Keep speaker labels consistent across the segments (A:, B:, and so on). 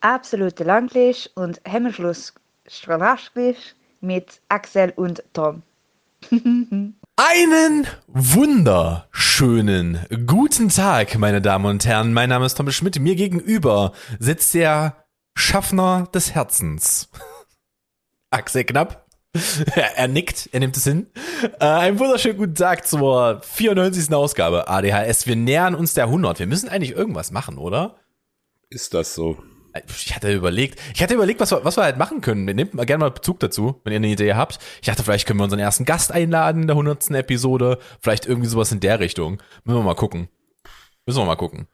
A: absolute Langlisch und Hemmschluss Strahlaschglisch mit Axel und Tom.
B: Einen wunderschönen guten Tag, meine Damen und Herren. Mein Name ist Thomas Schmidt. Mir gegenüber sitzt der Schaffner des Herzens. Axel Knapp. er nickt, er nimmt es hin. Äh, einen wunderschönen guten Tag zur 94. Ausgabe ADHS. Wir nähern uns der 100. Wir müssen eigentlich irgendwas machen, oder?
C: Ist das so?
B: Ich hatte überlegt, ich hatte überlegt, was wir, was wir halt machen können. Nehmt mal gerne mal Bezug dazu, wenn ihr eine Idee habt. Ich dachte, vielleicht können wir unseren ersten Gast einladen in der 100. Episode. Vielleicht irgendwie sowas in der Richtung. Müssen wir mal gucken. Müssen wir mal gucken.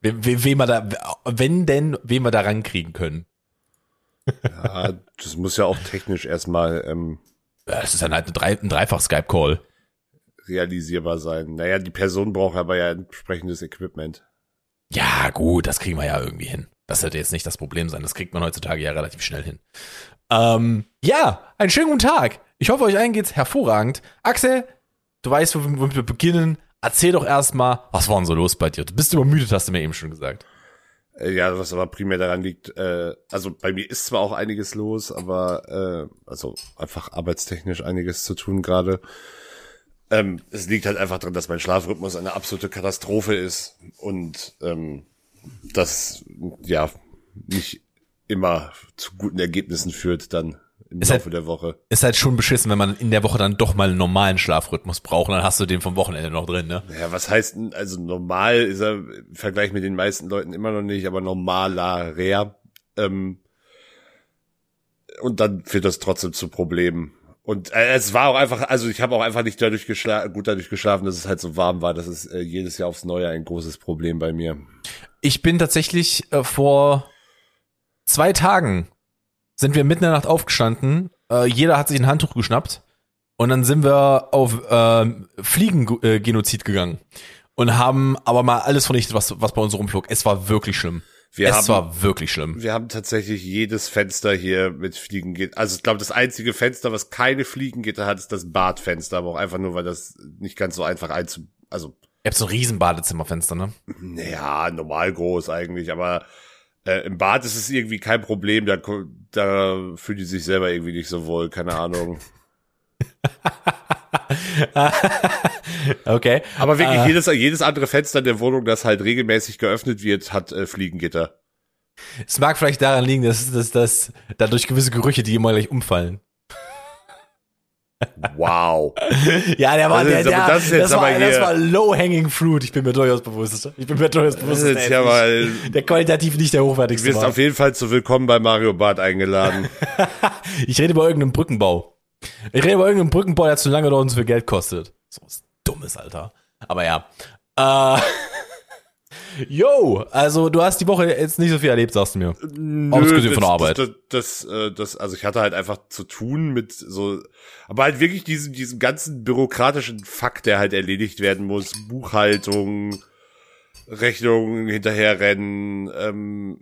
B: Wem, wem wir da, wenn denn, wen wir da rankriegen können.
C: Ja, das muss ja auch technisch erstmal ähm,
B: Ja, Das ist dann halt ein, ein Dreifach-Skype-Call.
C: realisierbar sein. Naja, die Person braucht aber ja entsprechendes Equipment.
B: Ja, gut, das kriegen wir ja irgendwie hin. Das sollte jetzt nicht das Problem sein. Das kriegt man heutzutage ja relativ schnell hin. Ähm, ja, einen schönen guten Tag. Ich hoffe, euch allen geht's hervorragend. Axel, du weißt, womit wir beginnen. Erzähl doch erstmal, was war denn so los bei dir? Du bist übermüdet, hast du mir eben schon gesagt.
C: Äh, ja, was aber primär daran liegt, äh, also bei mir ist zwar auch einiges los, aber äh, also einfach arbeitstechnisch einiges zu tun gerade. Ähm, es liegt halt einfach daran, dass mein Schlafrhythmus eine absolute Katastrophe ist und ähm, das ja nicht immer zu guten Ergebnissen führt dann im
B: Ist
C: Laufe
B: halt-
C: der Woche.
B: Ist halt schon beschissen, wenn man in der Woche dann doch mal einen normalen Schlafrhythmus braucht und dann hast du den vom Wochenende noch drin, ne?
C: Ja, was heißt denn, also normal ist er im Vergleich mit den meisten Leuten immer noch nicht, aber normaler, rare. Ähm, und dann führt das trotzdem zu Problemen. Und äh, es war auch einfach, also ich habe auch einfach nicht dadurch geschla gut dadurch geschlafen, dass es halt so warm war. Das ist äh, jedes Jahr aufs Neue ein großes Problem bei mir.
B: Ich bin tatsächlich äh, vor zwei Tagen sind wir mitten in der Nacht aufgestanden. Äh, jeder hat sich ein Handtuch geschnappt und dann sind wir auf äh, Fliegengenozid gegangen und haben aber mal alles vernichtet, was, was bei uns rumflog. Es war wirklich schlimm.
C: Wir
B: es
C: haben,
B: war wirklich schlimm.
C: wir haben tatsächlich jedes Fenster hier mit Fliegengitter. Also ich glaube, das einzige Fenster, was keine Fliegengitter hat, ist das Badfenster, aber auch einfach nur, weil das nicht ganz so einfach einzu, also
B: Ihr habt so ein riesen Badezimmerfenster, ne?
C: Naja, normal groß eigentlich, aber äh, im Bad ist es irgendwie kein Problem, da, da fühlt die sich selber irgendwie nicht so wohl, keine Ahnung.
B: okay.
C: Aber wirklich
B: Äh.
C: jedes, jedes andere Fenster in der Wohnung, das halt regelmäßig geöffnet wird, hat äh, Fliegengitter.
B: Es mag vielleicht daran liegen, dass, dass, dass dadurch gewisse Gerüche, die immer gleich umfallen.
C: Wow.
B: Ja, der war, der,
C: ist
B: der,
C: das
B: das, war, das war low-hanging fruit. Ich bin mir durchaus bewusst. Ich bin mir durchaus bewusst.
C: Das ist ja mal,
B: der qualitativ nicht der
C: du
B: hochwertigste
C: wirst
B: war.
C: auf jeden Fall zu Willkommen bei Mario Bart eingeladen.
B: Ich rede über irgendeinen Brückenbau. Ich rede über irgendeinen Brückenbau, der zu lange dauert und zu viel Geld kostet. So was Dummes, Alter. Aber ja. Äh, yo, also du hast die Woche jetzt nicht so viel erlebt, sagst du mir. Abgesehen von der Arbeit.
C: Das, das, das, äh, das, also ich hatte halt einfach zu tun mit so, aber halt wirklich diesen, diesen ganzen bürokratischen Fakt, der halt erledigt werden muss. Buchhaltung, Rechnungen hinterherrennen, ähm,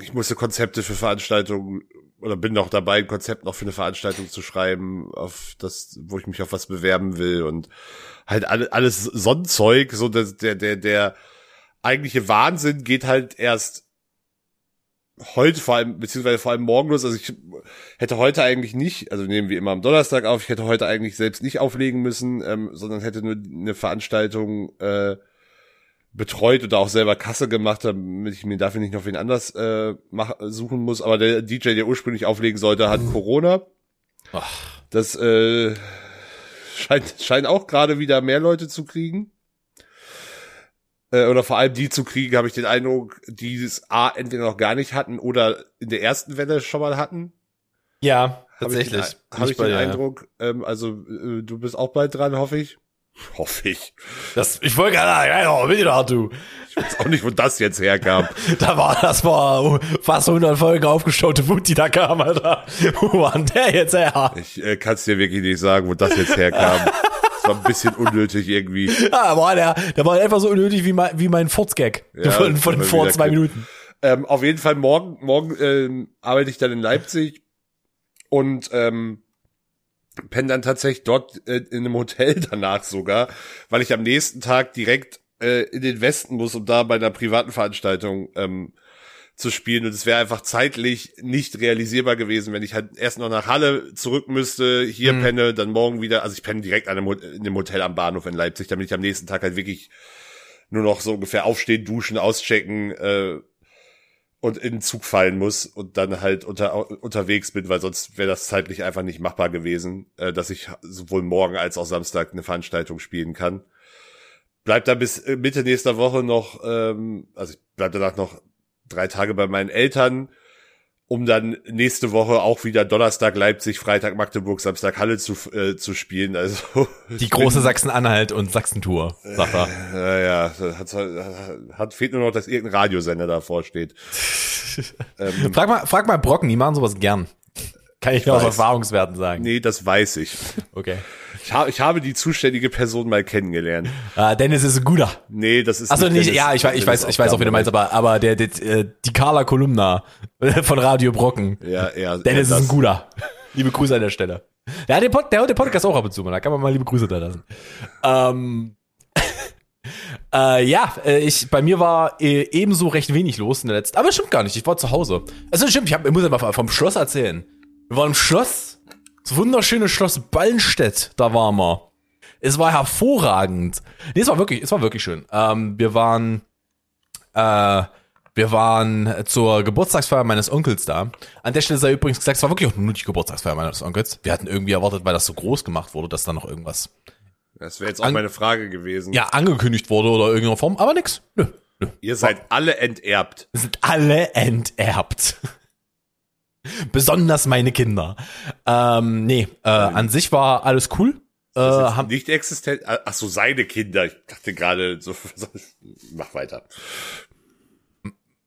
C: ich musste Konzepte für Veranstaltungen oder bin noch dabei, ein Konzept noch für eine Veranstaltung zu schreiben, auf das, wo ich mich auf was bewerben will und halt alle, alles Sonnenzeug, so dass der, der, der eigentliche Wahnsinn geht halt erst heute vor allem, beziehungsweise vor allem morgen los. Also ich hätte heute eigentlich nicht, also nehmen wir immer am Donnerstag auf, ich hätte heute eigentlich selbst nicht auflegen müssen, ähm, sondern hätte nur eine Veranstaltung äh, betreut oder auch selber Kasse gemacht, damit ich mir dafür nicht noch wen anders äh, mach, suchen muss. Aber der DJ, der ursprünglich auflegen sollte, hat Corona.
B: Ach,
C: Das äh, scheint, scheint auch gerade wieder mehr Leute zu kriegen. Äh, oder vor allem die zu kriegen, habe ich den Eindruck, die es A, entweder noch gar nicht hatten oder in der ersten Welle schon mal hatten.
B: ja,
C: Hab ich den,
B: tatsächlich.
C: Habe ich den
B: dir, ja.
C: Eindruck. Ähm, also äh, du bist auch bald dran, hoffe ich. Hoffe ich.
B: Das, ich wollte gerade sagen, ja, will ich doch, du.
C: Ich weiß auch nicht, wo das jetzt herkam.
B: Da war, das war fast 100 Folgen aufgestaute Wut, die da kam, Alter. Wo war denn der jetzt her?
C: Ich äh, kann es dir wirklich nicht sagen, wo das jetzt herkam. Das war ein bisschen unnötig irgendwie.
B: Ah, boah, der, der war einfach so unnötig wie mein, wie mein Furzgag.
C: Ja,
B: von, von
C: war
B: vor
C: wieder
B: zwei
C: Clip.
B: Minuten.
C: Ähm, auf jeden Fall morgen, morgen ähm, arbeite ich dann in Leipzig und ähm, penne dann tatsächlich dort äh, in einem Hotel danach sogar, weil ich am nächsten Tag direkt äh, in den Westen muss, um da bei einer privaten Veranstaltung ähm, zu spielen und es wäre einfach zeitlich nicht realisierbar gewesen, wenn ich halt erst noch nach Halle zurück müsste, hier
B: Mhm.
C: penne, dann morgen wieder, also ich penne direkt an einem, in einem Hotel am Bahnhof in Leipzig, damit ich am nächsten Tag halt wirklich nur noch so ungefähr aufstehen, duschen, auschecken äh, und in den Zug fallen muss und dann halt unter, unterwegs bin, weil sonst wäre das zeitlich einfach nicht machbar gewesen, äh, dass ich sowohl morgen als auch Samstag eine Veranstaltung spielen kann. Bleibt dann bis äh, Mitte nächster Woche noch, ähm, also ich bleib danach noch drei Tage bei meinen Eltern, um dann nächste Woche auch wieder Donnerstag Leipzig, Freitag Magdeburg, Samstag Halle zu, äh, zu spielen. Also
B: Die große Sachsen-Anhalt und Sachsen-Tour, sagt er.
C: ja, ja, hat, hat, fehlt nur noch, dass irgendein Radiosender davor steht. ähm,
B: Frag mal, frag mal Brocken, die machen sowas gern. Kann ich, nur aus. Erfahrungswerten sagen.
C: nee, das weiß ich.
B: Okay.
C: Ich, ha ich habe die zuständige Person mal kennengelernt.
B: Ah, Dennis ist ein guter.
C: Nee, das ist
B: Achso, nicht,
C: Dennis-
B: ja, ich, weiß- ich weiß, ich weiß auch, wie du meinst, aber, aber der, der, äh, die Carla Kolumna von Radio Brocken.
C: Ja, ja.
B: Dennis
C: ja,
B: ist ein guter. Liebe Grüße an der Stelle. Der hat den, Pod, der hört den Podcast auch ab und zu, man. Da kann man mal liebe Grüße da lassen. Ähm, äh, ja, äh, ich, bei mir war äh, ebenso recht wenig los in der letzten, aber stimmt gar nicht, ich war zu Hause. Also stimmt, ich, hab, ich muss einfach vom Schloss erzählen. Wir waren im Schloss, das wunderschöne Schloss Ballenstedt, da waren wir. Es war hervorragend. Nee, es war wirklich, es war wirklich schön. Ähm, wir waren, äh, wir waren zur Geburtstagsfeier meines Onkels da. An der Stelle sei übrigens gesagt, es war wirklich auch nur die Geburtstagsfeier meines Onkels. Wir hatten irgendwie erwartet, weil das so groß gemacht wurde, dass da noch irgendwas
C: Das wäre jetzt auch meine Frage gewesen.
B: ja angekündigt wurde oder irgendeiner Form, aber nix. Nö, nö.
C: Ihr seid alle enterbt.
B: Wir sind alle enterbt. Besonders meine Kinder. Ähm, nee, äh, an sich war alles cool. Äh, haben,
C: nicht existent. Ach so, seine Kinder. Ich dachte gerade so. Mach weiter.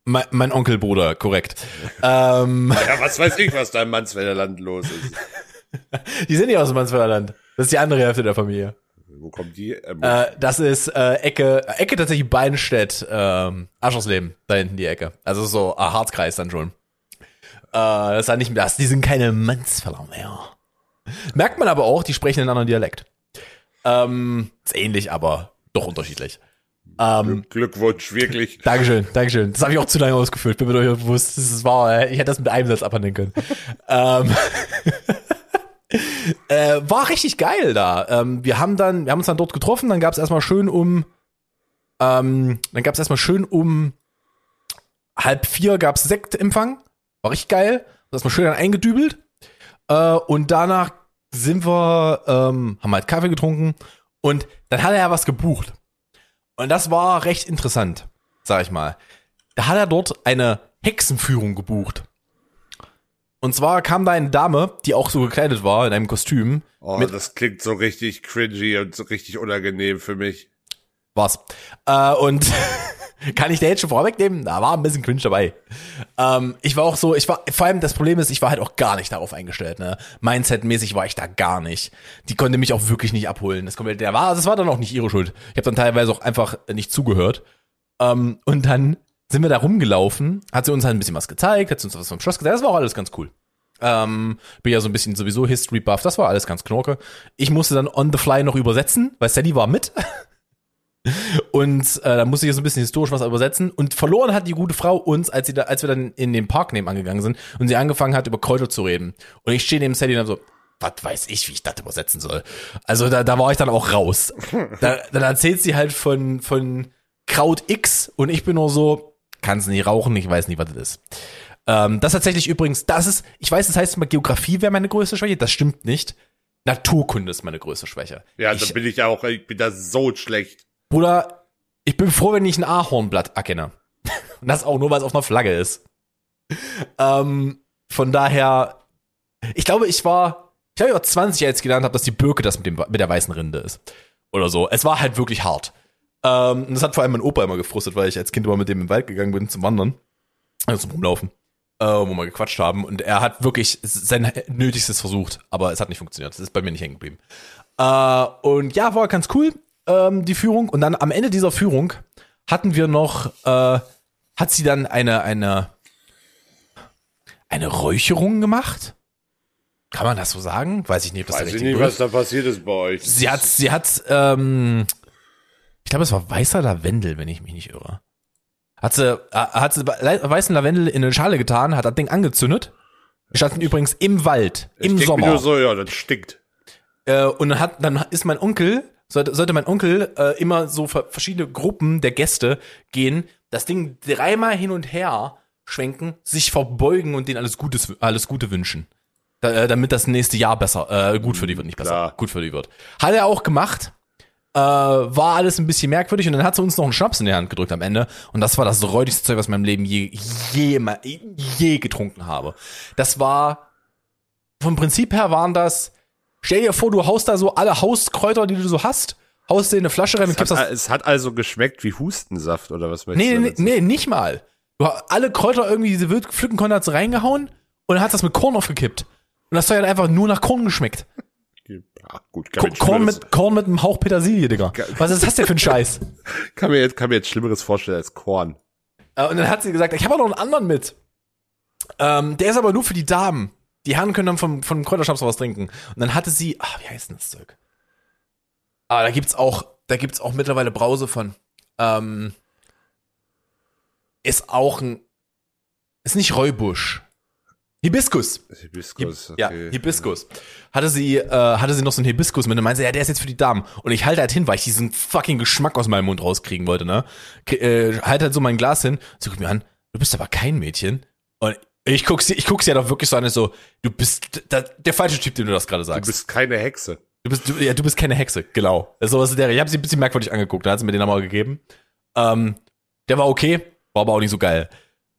B: mein, mein Onkelbruder, korrekt. ähm,
C: Ja, was weiß ich, was da im Mansfelderland los ist.
B: die sind nicht aus dem Mansfelderland. Das ist die andere Hälfte der Familie.
C: Wo kommt die? Ähm,
B: Äh, das ist äh, Ecke, Ecke tatsächlich Beinstedt, ähm, Aschersleben, da hinten die Ecke. Also so äh, Harzkreis dann schon. Äh, das ist halt nicht mehr das, die sind keine Mansfelder mehr. Merkt man aber auch, die sprechen einen anderen Dialekt. Ähm, ist ähnlich, aber doch unterschiedlich. Ähm,
C: Glückwunsch, wirklich.
B: Dankeschön, Dankeschön. Das habe ich auch zu lange ausgefüllt. Bin mir durchaus bewusst, das wahr. äh, Ich hätte das mit einem Satz abhandeln können. ähm, äh, war richtig geil da. Ähm, wir haben dann, wir haben uns dann dort getroffen. Dann gab es erstmal schön um, ähm, dann gab es erstmal schön um halb vier gab's Sektempfang. War richtig geil. Erstmal schön dann eingedübelt. Äh, und danach sind wir, ähm, haben halt Kaffee getrunken. Und dann hat er ja was gebucht. Und das war recht interessant, sag ich mal. Da hat er dort eine Hexenführung gebucht. Und zwar kam da eine Dame, die auch so gekleidet war, in einem Kostüm.
C: Oh, das klingt so richtig cringy und so richtig unangenehm für mich.
B: War's. Äh, und kann ich dir jetzt schon vorwegnehmen? Da war ein bisschen cringe dabei. Ähm, ich war auch so, ich war, vor allem das Problem ist, ich war halt auch gar nicht darauf eingestellt, ne? Mindset-mäßig war ich da gar nicht. Die konnte mich auch wirklich nicht abholen. Das komplett, der war, das war dann auch nicht ihre Schuld. Ich habe dann teilweise auch einfach nicht zugehört. Ähm, und dann sind wir da rumgelaufen, hat sie uns halt ein bisschen was gezeigt, hat sie uns was vom Schloss gezeigt, das war auch alles ganz cool. Ähm, bin ja so ein bisschen sowieso History Buff, das war alles ganz knorke. Ich musste dann on the fly noch übersetzen, weil Sally war mit. Und äh, da musste ich so ein bisschen historisch was übersetzen. Und verloren hat die gute Frau uns, als, sie da, als wir dann in den Park nebenan gegangen sind und sie angefangen hat, über Kräuter zu reden. Und ich stehe neben Sally und so, was weiß ich, wie ich das übersetzen soll. Also da, da war ich dann auch raus. Da, dann erzählt sie halt von, von Kraut X und ich bin nur so, kannst nicht rauchen, ich weiß nicht, was das ist. Ähm, das tatsächlich übrigens, das ist, ich weiß, das heißt immer, Geografie wäre meine größte Schwäche, das stimmt nicht. Naturkunde ist meine größte Schwäche.
C: Ja,
B: ich,
C: da bin ich auch, ich bin da so schlecht.
B: Bruder, ich bin froh, wenn ich ein Ahornblatt erkenne. Und das auch nur, weil es auf einer Flagge ist. Ähm, von daher, ich glaube, ich war, ich glaube, ich war 20, als ich gelernt habe, dass die Birke das mit, dem, mit der weißen Rinde ist. Oder so. Es war halt wirklich hart. Ähm, das hat vor allem mein Opa immer gefrustet, weil ich als Kind immer mit dem im Wald gegangen bin zum Wandern. Also zum Rumlaufen. Äh, wo wir gequatscht haben. Und er hat wirklich sein Nötigstes versucht, aber es hat nicht funktioniert. Das ist bei mir nicht hängen geblieben. Äh, und ja, war ganz cool, ähm, die Führung. Und dann am Ende dieser Führung hatten wir noch, äh, hat sie dann eine, eine, eine Räucherung gemacht? Kann man das so sagen? Weiß ich nicht, ob das
C: Weiß ich nicht, was da passiert ist bei euch.
B: Sie hat, sie hat, ähm, ich glaube, es war weißer Lavendel, wenn ich mich nicht irre. Hat sie, äh, hat sie weißen Lavendel in eine Schale getan, hat das Ding angezündet. Wir standen übrigens im Wald,
C: Ich
B: im
C: mir
B: Sommer.
C: nur so, ja, das stinkt.
B: Äh, und dann hat, dann ist mein Onkel, sollte, sollte mein Onkel äh, immer so ver verschiedene Gruppen der Gäste gehen, das Ding dreimal hin und her schwenken, sich verbeugen und denen alles Gutes, alles Gute wünschen. Da, äh, damit das nächste Jahr besser, äh, gut für die wird, nicht besser,
C: Klar.
B: gut für die wird. Hat er auch gemacht. Äh, war alles ein bisschen merkwürdig und dann hat sie uns noch einen Schnaps in die Hand gedrückt am Ende und das war das räudigste Zeug, was ich in meinem Leben je, je, je getrunken habe. Das war, vom Prinzip her waren das, stell dir vor, du haust da so alle Hauskräuter, die du so hast, haust dir in eine Flasche rein und
C: Es
B: kippst
C: hat,
B: das.
C: es hat also geschmeckt wie Hustensaft oder was möchtest
B: Nee,
C: du
B: nee, nee, nicht mal. Du hast alle Kräuter irgendwie, die sie wild pflücken konnte, hat sie reingehauen und dann hat das mit Korn aufgekippt. Und das hat einfach nur nach Korn geschmeckt.
C: Ja, gut, kann,
B: Korn mit, Korn mit einem Hauch Petersilie, Digga. Was ist das denn für ein Scheiß?
C: kann, mir jetzt, kann mir jetzt Schlimmeres vorstellen als Korn.
B: Äh, und dann hat sie gesagt, ich habe auch noch einen anderen mit. Ähm, der ist aber nur für die Damen. Die Herren können dann vom, vom Kräuterschnaps was trinken. Und dann hatte sie, ah, wie heißt denn das Zeug? Ah, da gibt's auch, da gibt's auch mittlerweile Brause von. Ähm, ist auch ein, ist nicht Räubusch. Hibiskus.
C: Hibiskus,
B: Ja,
C: okay.
B: Hibiskus. Hatte sie, äh, hatte sie noch so einen Hibiskus mit und meinte, ja, der ist jetzt für die Damen. Und ich halte halt hin, weil ich diesen fucking Geschmack aus meinem Mund rauskriegen wollte, ne? K äh, halt halt so mein Glas hin, sie guckt mir an, du bist aber kein Mädchen. Und ich guck sie, ich guck sie ja doch wirklich so an, so, du bist da, der falsche Typ, den du das gerade
C: Du
B: sagst.
C: bist keine Hexe.
B: Du bist, du, ja, du bist keine Hexe, genau. So was ist der. Ich habe sie ein bisschen merkwürdig angeguckt, da hat sie mir den nochmal gegeben. Ähm, der war okay, war aber auch nicht so geil.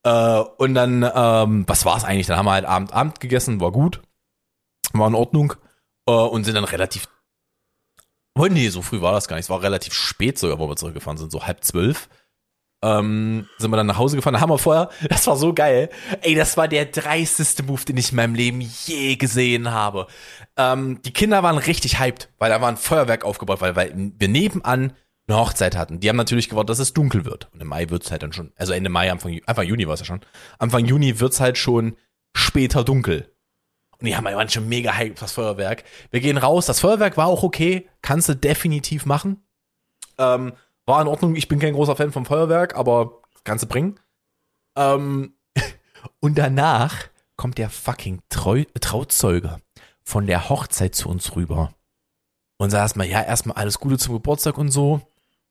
B: Äh, und dann, ähm, was war's eigentlich? Dann haben wir halt Abend, Abend gegessen, war gut, war in Ordnung äh, und sind dann relativ. Oh nee, so früh war das gar nicht. Es war relativ spät sogar, wo wir zurückgefahren sind, so halb zwölf. Ähm, sind wir dann nach Hause gefahren. Da haben wir vorher, das war so geil. Ey, das war der dreisteste Move, den ich in meinem Leben je gesehen habe. Ähm, die Kinder waren richtig hyped, weil da war ein Feuerwerk aufgebaut, weil, weil wir nebenan eine Hochzeit hatten. Die haben natürlich gewartet, dass es dunkel wird. Und im Mai wird's halt dann schon, also Ende Mai, Anfang, Anfang Juni war es ja schon. Anfang Juni wird's halt schon später dunkel. Und die haben waren schon mega hyped, das Feuerwerk. Wir gehen raus, das Feuerwerk war auch okay, kannst du definitiv machen. Ähm, war in Ordnung, ich bin kein großer Fan vom Feuerwerk, aber kannst du bringen. Ähm, und danach kommt der fucking Treu Trauzeuge von der Hochzeit zu uns rüber. Und sagt erstmal, ja, erstmal alles Gute zum Geburtstag und so.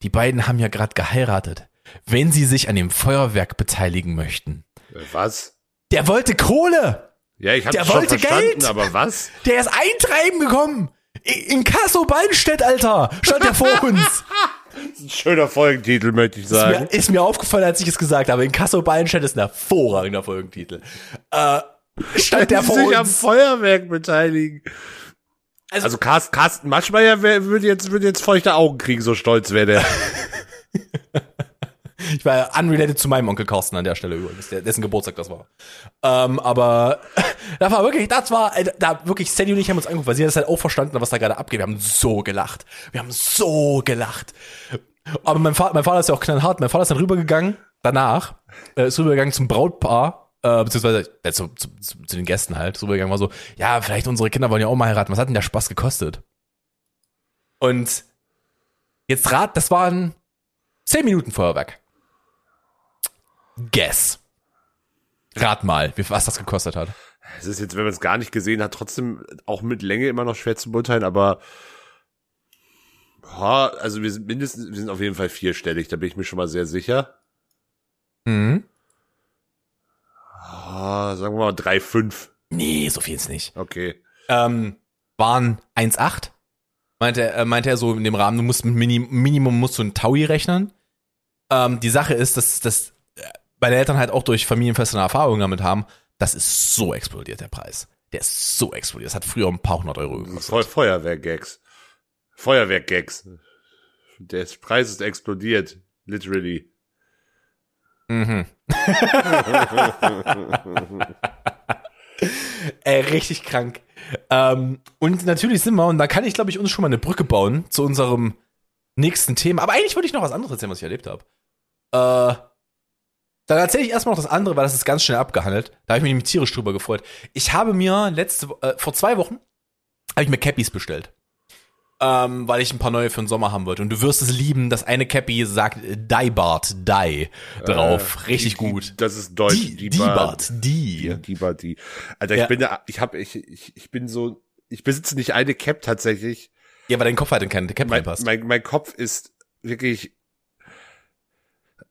B: Die beiden haben ja gerade geheiratet. Wenn sie sich an dem Feuerwerk beteiligen möchten.
C: Äh, Was?
B: Der wollte Kohle!
C: Ja, ich hab's
B: Der
C: schon
B: wollte
C: verstanden,
B: Geld!
C: aber was?
B: Der ist eintreiben gekommen! In Kasso Ballstedt, Alter! Stand der vor uns!
C: Ein schöner Folgentitel, möchte ich
B: Ist
C: sagen.
B: mir, ist mir aufgefallen, als ich es gesagt habe. In Kasso Ballstedt ist ein hervorragender Folgentitel. Äh, stand der vor
C: sich am
B: uns.
C: Feuerwerk beteiligen.
B: Also-
C: Also, Carsten, Carsten Maschmeyer würde jetzt, würde jetzt feuchte Augen kriegen, so stolz wäre der.
B: Ich war unrelated zu meinem Onkel Carsten an der Stelle übrigens, dessen Geburtstag das war. Ähm, aber da war wirklich, das war, äh, da wirklich, Sandy und ich haben uns angeguckt, weil sie das halt auch verstanden, was da gerade abgeht. Wir haben so gelacht. Wir haben so gelacht. Aber mein Vater, mein Vater ist ja auch knallhart. Mein Vater ist dann rübergegangen, danach, äh, ist rübergegangen zum Brautpaar, äh, beziehungsweise äh, zu, zu, zu, zu den Gästen halt, ist rübergegangen, war so, ja, vielleicht unsere Kinder wollen ja auch mal heiraten. Was hat denn der Spaß gekostet? Und jetzt rat, das waren 10 Minuten Feuerwerk. Guess. Rat mal, wie, was das gekostet hat.
C: Es ist jetzt, wenn man es gar nicht gesehen hat, trotzdem auch mit Länge immer noch schwer zu beurteilen, aber ja, also wir sind mindestens, wir sind auf jeden Fall vierstellig, da bin ich mir schon mal sehr sicher.
B: Mhm.
C: Ah, sagen wir mal 3,5.
B: Nee, so viel ist nicht.
C: Okay.
B: Ähm, waren 1,8. Meinte, er- äh, meinte er so in dem Rahmen, du musst mit Minim Minimum musst du ein Taui rechnen. Ähm, die Sache ist, dass, äh, meine Eltern halt auch durch Familienfeste eine Erfahrung damit haben, das ist so explodiert, der Preis. Der ist so explodiert. Das hat früher ein paar hundert Euro gekostet.
C: Fe Feuerwehr-Gags. Feuerwehr-Gags. Der Preis ist explodiert. Literally.
B: Mhm. Ey, richtig krank. Ähm, und natürlich sind wir, und da kann ich, glaube ich, uns schon mal eine Brücke bauen zu unserem nächsten Thema. Aber eigentlich wollte ich noch was anderes erzählen, was ich erlebt habe. Äh, dann erzähle ich erstmal noch das andere, weil das ist ganz schnell abgehandelt. Da habe ich mich nämlich tierisch drüber gefreut. Ich habe mir letzte, äh, vor zwei Wochen, habe ich mir Cappies bestellt. ähm, weil ich ein paar neue für den Sommer haben wollte. Und du wirst es lieben, das eine Cappy sagt Die Bart, Die drauf. Richtig
C: Die-
B: gut.
C: Das ist deutsch.
B: Die, die Bart, die.
C: Die, die, die. Alter, ich
B: Ja.
C: bin da, ich hab, ich, ich, ich bin so, ich besitze nicht eine Cap tatsächlich.
B: Ja, weil dein Kopf halt in keine Cap
C: Mein,
B: reinpasst.
C: mein, mein Kopf ist wirklich,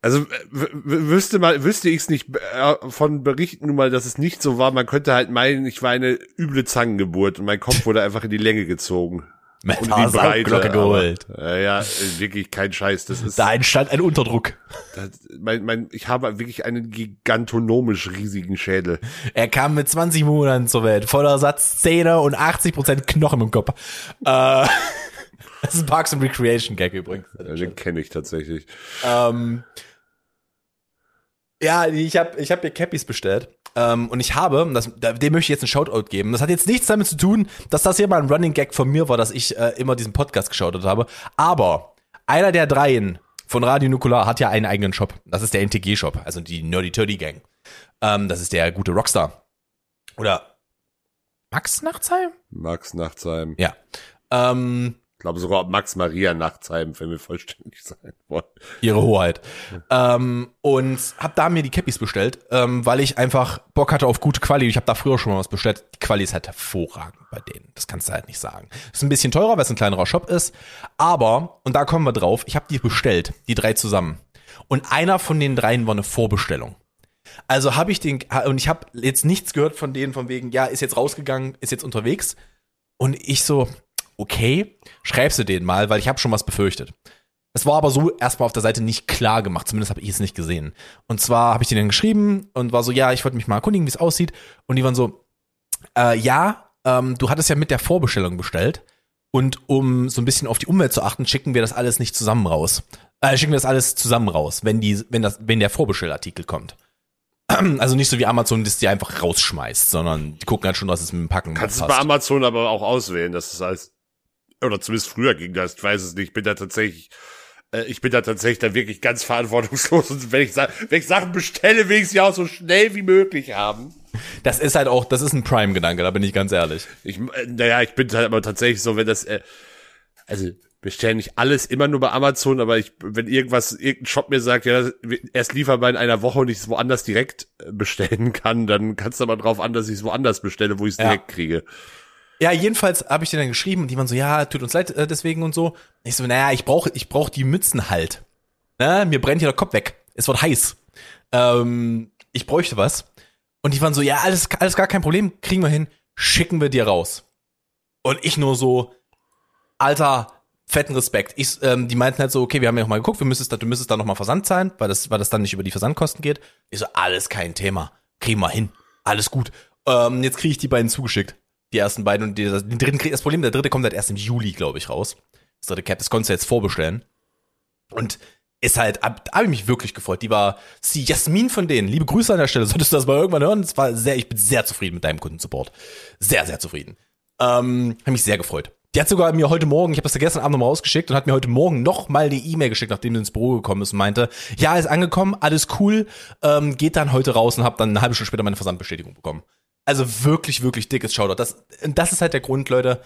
C: also w- wüsste mal, wüsste ich es nicht äh, von Berichten nun mal, dass es nicht so war. Man könnte halt meinen, ich war eine üble Zangengeburt und mein Kopf wurde einfach in die Länge gezogen.
B: Mit
C: Und die Breite.
B: Geholt.
C: Aber, äh, ja, äh, wirklich kein Scheiß. Das ist,
B: Da entstand ein Unterdruck.
C: das, mein, mein, ich habe wirklich einen gigantonomisch riesigen Schädel.
B: Er kam mit 20 Monaten zur Welt, voller Satzzähne und 80% Knochen im Kopf. Äh, das ist ein Parks and Recreation Gag übrigens.
C: Den kenne ich tatsächlich.
B: Ähm, ja, ich habe ich hab mir Cappies bestellt. Ähm, und ich habe, das, da- dem möchte ich jetzt einen Shoutout geben. Das hat jetzt nichts damit zu tun, dass das hier mal ein Running Gag von mir war, dass ich äh, immer diesen Podcast geschaut habe. Aber einer der dreien von Radio Nukular hat ja einen eigenen Shop. Das ist der NTG-Shop, also die Nerdy Turdy Gang. Ähm, das ist der gute Rockstar. Oder Max Nachtsheim?
C: Max Nachtsheim.
B: Ja. Ähm,
C: Ich glaube sogar Max Maria Nachtsheim, wenn wir vollständig sein wollen.
B: Ihre Hoheit. Ähm, und hab da mir die Cappies bestellt, ähm, weil ich einfach Bock hatte auf gute Quali. Ich habe da früher schon mal was bestellt. Die Quali ist halt hervorragend bei denen. Das kannst du halt nicht sagen. Ist ein bisschen teurer, weil es ein kleinerer Shop ist. Aber, und da kommen wir drauf, ich habe die bestellt, die drei zusammen. Und einer von den dreien war eine Vorbestellung. Also habe ich den, und ich habe jetzt nichts gehört von denen von wegen, ja, ist jetzt rausgegangen, ist jetzt unterwegs. Und ich so, okay, schreibst du den mal, weil ich habe schon was befürchtet. Es war aber so erstmal auf der Seite nicht klar gemacht, zumindest habe ich es nicht gesehen. Und zwar habe ich denen geschrieben und war so, ja, ich wollte mich mal erkundigen, wie es aussieht. Und die waren so, äh, ja, ähm, du hattest ja mit der Vorbestellung bestellt. Und um so ein bisschen auf die Umwelt zu achten, schicken wir das alles nicht zusammen raus. Äh, schicken wir das alles zusammen raus, wenn die, wenn das, wenn der Vorbestellartikel kommt. Also nicht so wie Amazon, das die einfach rausschmeißt, sondern die gucken halt schon, dass es mit dem Packen
C: Kannst du
B: passt.
C: bei Amazon aber auch auswählen, dass es als, oder zumindest früher ging das, ich weiß es nicht, ich bin da tatsächlich, äh, ich bin da tatsächlich dann wirklich ganz verantwortungslos und wenn ich, wenn ich Sachen bestelle, will ich sie auch so schnell wie möglich haben.
B: Das ist halt auch, das ist ein Prime-Gedanke, da bin ich ganz ehrlich.
C: Ich, äh, naja, ich bin halt aber tatsächlich so, wenn das, äh, also bestellen nicht alles immer nur bei Amazon, aber ich, wenn irgendwas, irgendein Shop mir sagt, ja, erst lieferbar in einer Woche und ich es woanders direkt äh, bestellen kann, dann kannst du aber drauf an, dass ich es woanders bestelle, wo ich es
B: Ja.
C: direkt kriege.
B: Ja, jedenfalls habe ich dir dann geschrieben und die waren so, ja, tut uns leid äh, deswegen und so. Ich so, naja, ich brauche ich brauch die Mützen halt. Ne? Mir brennt hier der Kopf weg. Es wird heiß. Ähm, ich bräuchte was. Und die waren so, ja, alles, alles gar kein Problem, kriegen wir hin, schicken wir dir raus. Und ich nur so, Alter, fetten Respekt. Ich, ähm, die meinten halt so, okay, wir haben ja noch mal geguckt, wir müsstest, du müsstest da noch mal Versand zahlen, weil das, weil das dann nicht über die Versandkosten geht. Ich so, alles kein Thema. Kriegen wir hin. Alles gut. Ähm, jetzt kriege ich die beiden zugeschickt. Die ersten beiden und die, den dritten krieg, das Problem, der dritte kommt halt erst im Juli, glaube ich, raus. Das dritte Cap, das konntest du jetzt vorbestellen. Und ist halt, hab, hab ich mich wirklich gefreut. Die war, sie Jasmin von denen. Liebe Grüße an der Stelle. Solltest du das mal irgendwann hören? Es war sehr, ich bin sehr zufrieden mit deinem Kundensupport. Sehr, sehr zufrieden. Ähm, hab mich sehr gefreut. Die hat sogar mir heute Morgen, ich habe das ja gestern Abend nochmal rausgeschickt und hat mir heute Morgen noch mal eine E-Mail geschickt, nachdem sie ins Büro gekommen ist und meinte, ja, ist angekommen, alles cool, ähm, geht dann heute raus und hab dann eine halbe Stunde später meine Versandbestätigung bekommen. Also wirklich, wirklich dickes Shoutout. Das, das ist halt der Grund, Leute.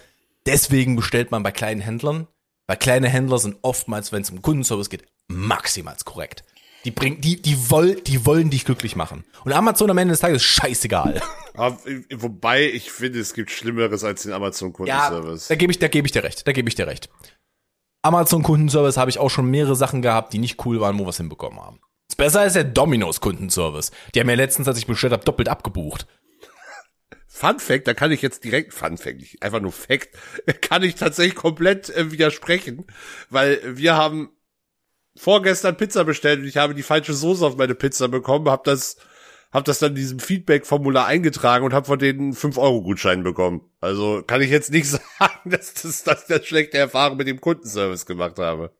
B: Deswegen bestellt man bei kleinen Händlern. Weil kleine Händler sind oftmals, wenn es um Kundenservice geht, maximal korrekt. Die bringen, die, die, woll, die wollen dich glücklich machen. Und Amazon am Ende des Tages ist scheißegal.
C: Aber, äh, wobei ich finde, es gibt Schlimmeres als den Amazon
B: Ja,
C: Kundenservice.
B: da gebe ich, da gebe ich dir recht. Da gebe ich dir recht. Amazon Kundenservice habe ich auch schon mehrere Sachen gehabt, die nicht cool waren, wo wir es hinbekommen haben. Besser als der Domino's Kundenservice. Die haben mir letztens, als ich bestellt habe, doppelt abgebucht.
C: Fun Fact, da kann ich jetzt direkt, Fun Fact, einfach nur Fact, kann ich tatsächlich komplett äh, widersprechen, weil wir haben vorgestern Pizza bestellt und ich habe die falsche Soße auf meine Pizza bekommen, habe das, hab das dann in diesem Feedback-Formular eingetragen und habe von denen 5-Euro-Gutschein bekommen. Also kann ich jetzt nicht sagen, dass das, dass ich das schlechte Erfahrung mit dem Kundenservice gemacht habe.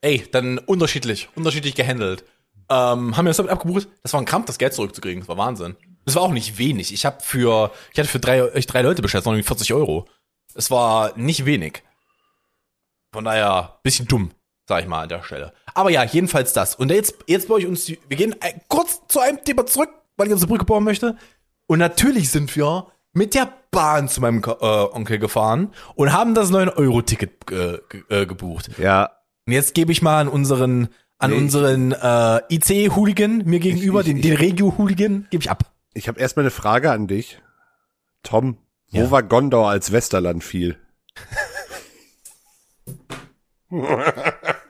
B: Ey, dann unterschiedlich, unterschiedlich gehandelt. Ähm, haben wir das damit abgebucht? Das war ein Krampf, das Geld zurückzukriegen. Das war Wahnsinn. Das war auch nicht wenig. Ich habe für, ich hatte für drei, ich drei Leute bestellt, irgendwie 40 Euro. Es war nicht wenig. Von daher, bisschen dumm, sag ich mal an der Stelle. Aber ja, jedenfalls das. Und jetzt, jetzt baue ich uns, die, wir gehen äh, kurz zu einem Thema zurück, weil ich uns eine Brücke bauen möchte. Und natürlich sind wir mit der Bahn zu meinem äh, Onkel gefahren und haben das 9-Euro-Ticket äh, äh, gebucht.
C: Ja,
B: Und jetzt gebe ich mal an unseren, an
C: Nee.
B: unseren äh, IC-Hooligan mir gegenüber,
C: ich-
B: den,
C: ich-
B: den Regio-Hooligan, gebe ich ab.
C: Ich habe erstmal eine Frage an dich. Tom, wo
B: Ja.
C: war Gondor, als Westerland fiel?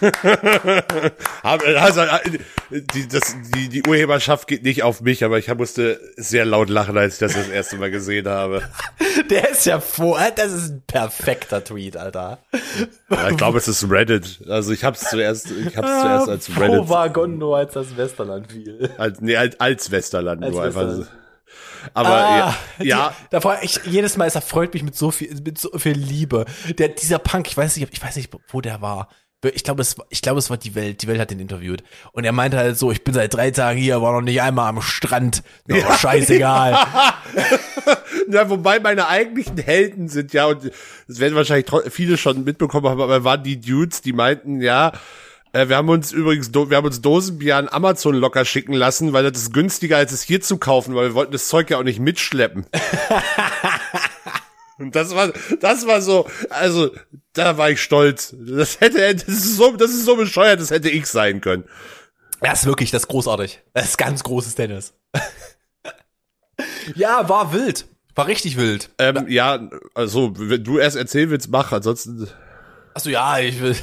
C: Also, die, das, die, die Urheberschaft geht nicht auf mich, aber ich musste sehr laut lachen, als ich das das erste Mal gesehen habe.
B: Der ist ja vor, das ist ein perfekter Tweet, Alter.
C: Ja, ich glaube, es ist Reddit. Also ich habe es zuerst, ich habe es zuerst als
B: Wo
C: Reddit,
B: war Gondor, als das Westerland fiel?
C: als, nee, als, als Westerland
B: Als
C: nur einfach.
B: Westerland.
C: so. Aber
B: Ah,
C: ja, ja,
B: Die, davor, ich, jedes Mal, es erfreut mich mit so viel, mit so viel Liebe. Der, dieser Punk, ich weiß nicht, ich weiß nicht, wo der war. Ich glaube, es, war- ich glaube, es war die Welt. Die Welt hat ihn interviewt. Und er meinte halt so, ich bin seit drei Tagen hier, war noch nicht einmal am Strand. Oh,
C: Ja.
B: scheißegal.
C: Ja, wobei meine eigentlichen Helden sind ja, und das werden wahrscheinlich viele schon mitbekommen haben, aber waren die Dudes, die meinten, ja, äh, wir haben uns übrigens, wir haben uns Dosenbier an Amazon locker schicken lassen, weil das ist günstiger, als es hier zu kaufen, weil wir wollten das Zeug ja auch nicht mitschleppen. Und das war, das war so, also, da war ich stolz. Das hätte, das ist so, das ist so bescheuert, das hätte ich sein können.
B: Das ist wirklich, das ist großartig. Das ist ganz großes Tennis. ja, war wild. War richtig wild.
C: Ähm, ja, also, wenn du erst erzählen willst, mach, ansonsten,
B: Achso, ja, ich will.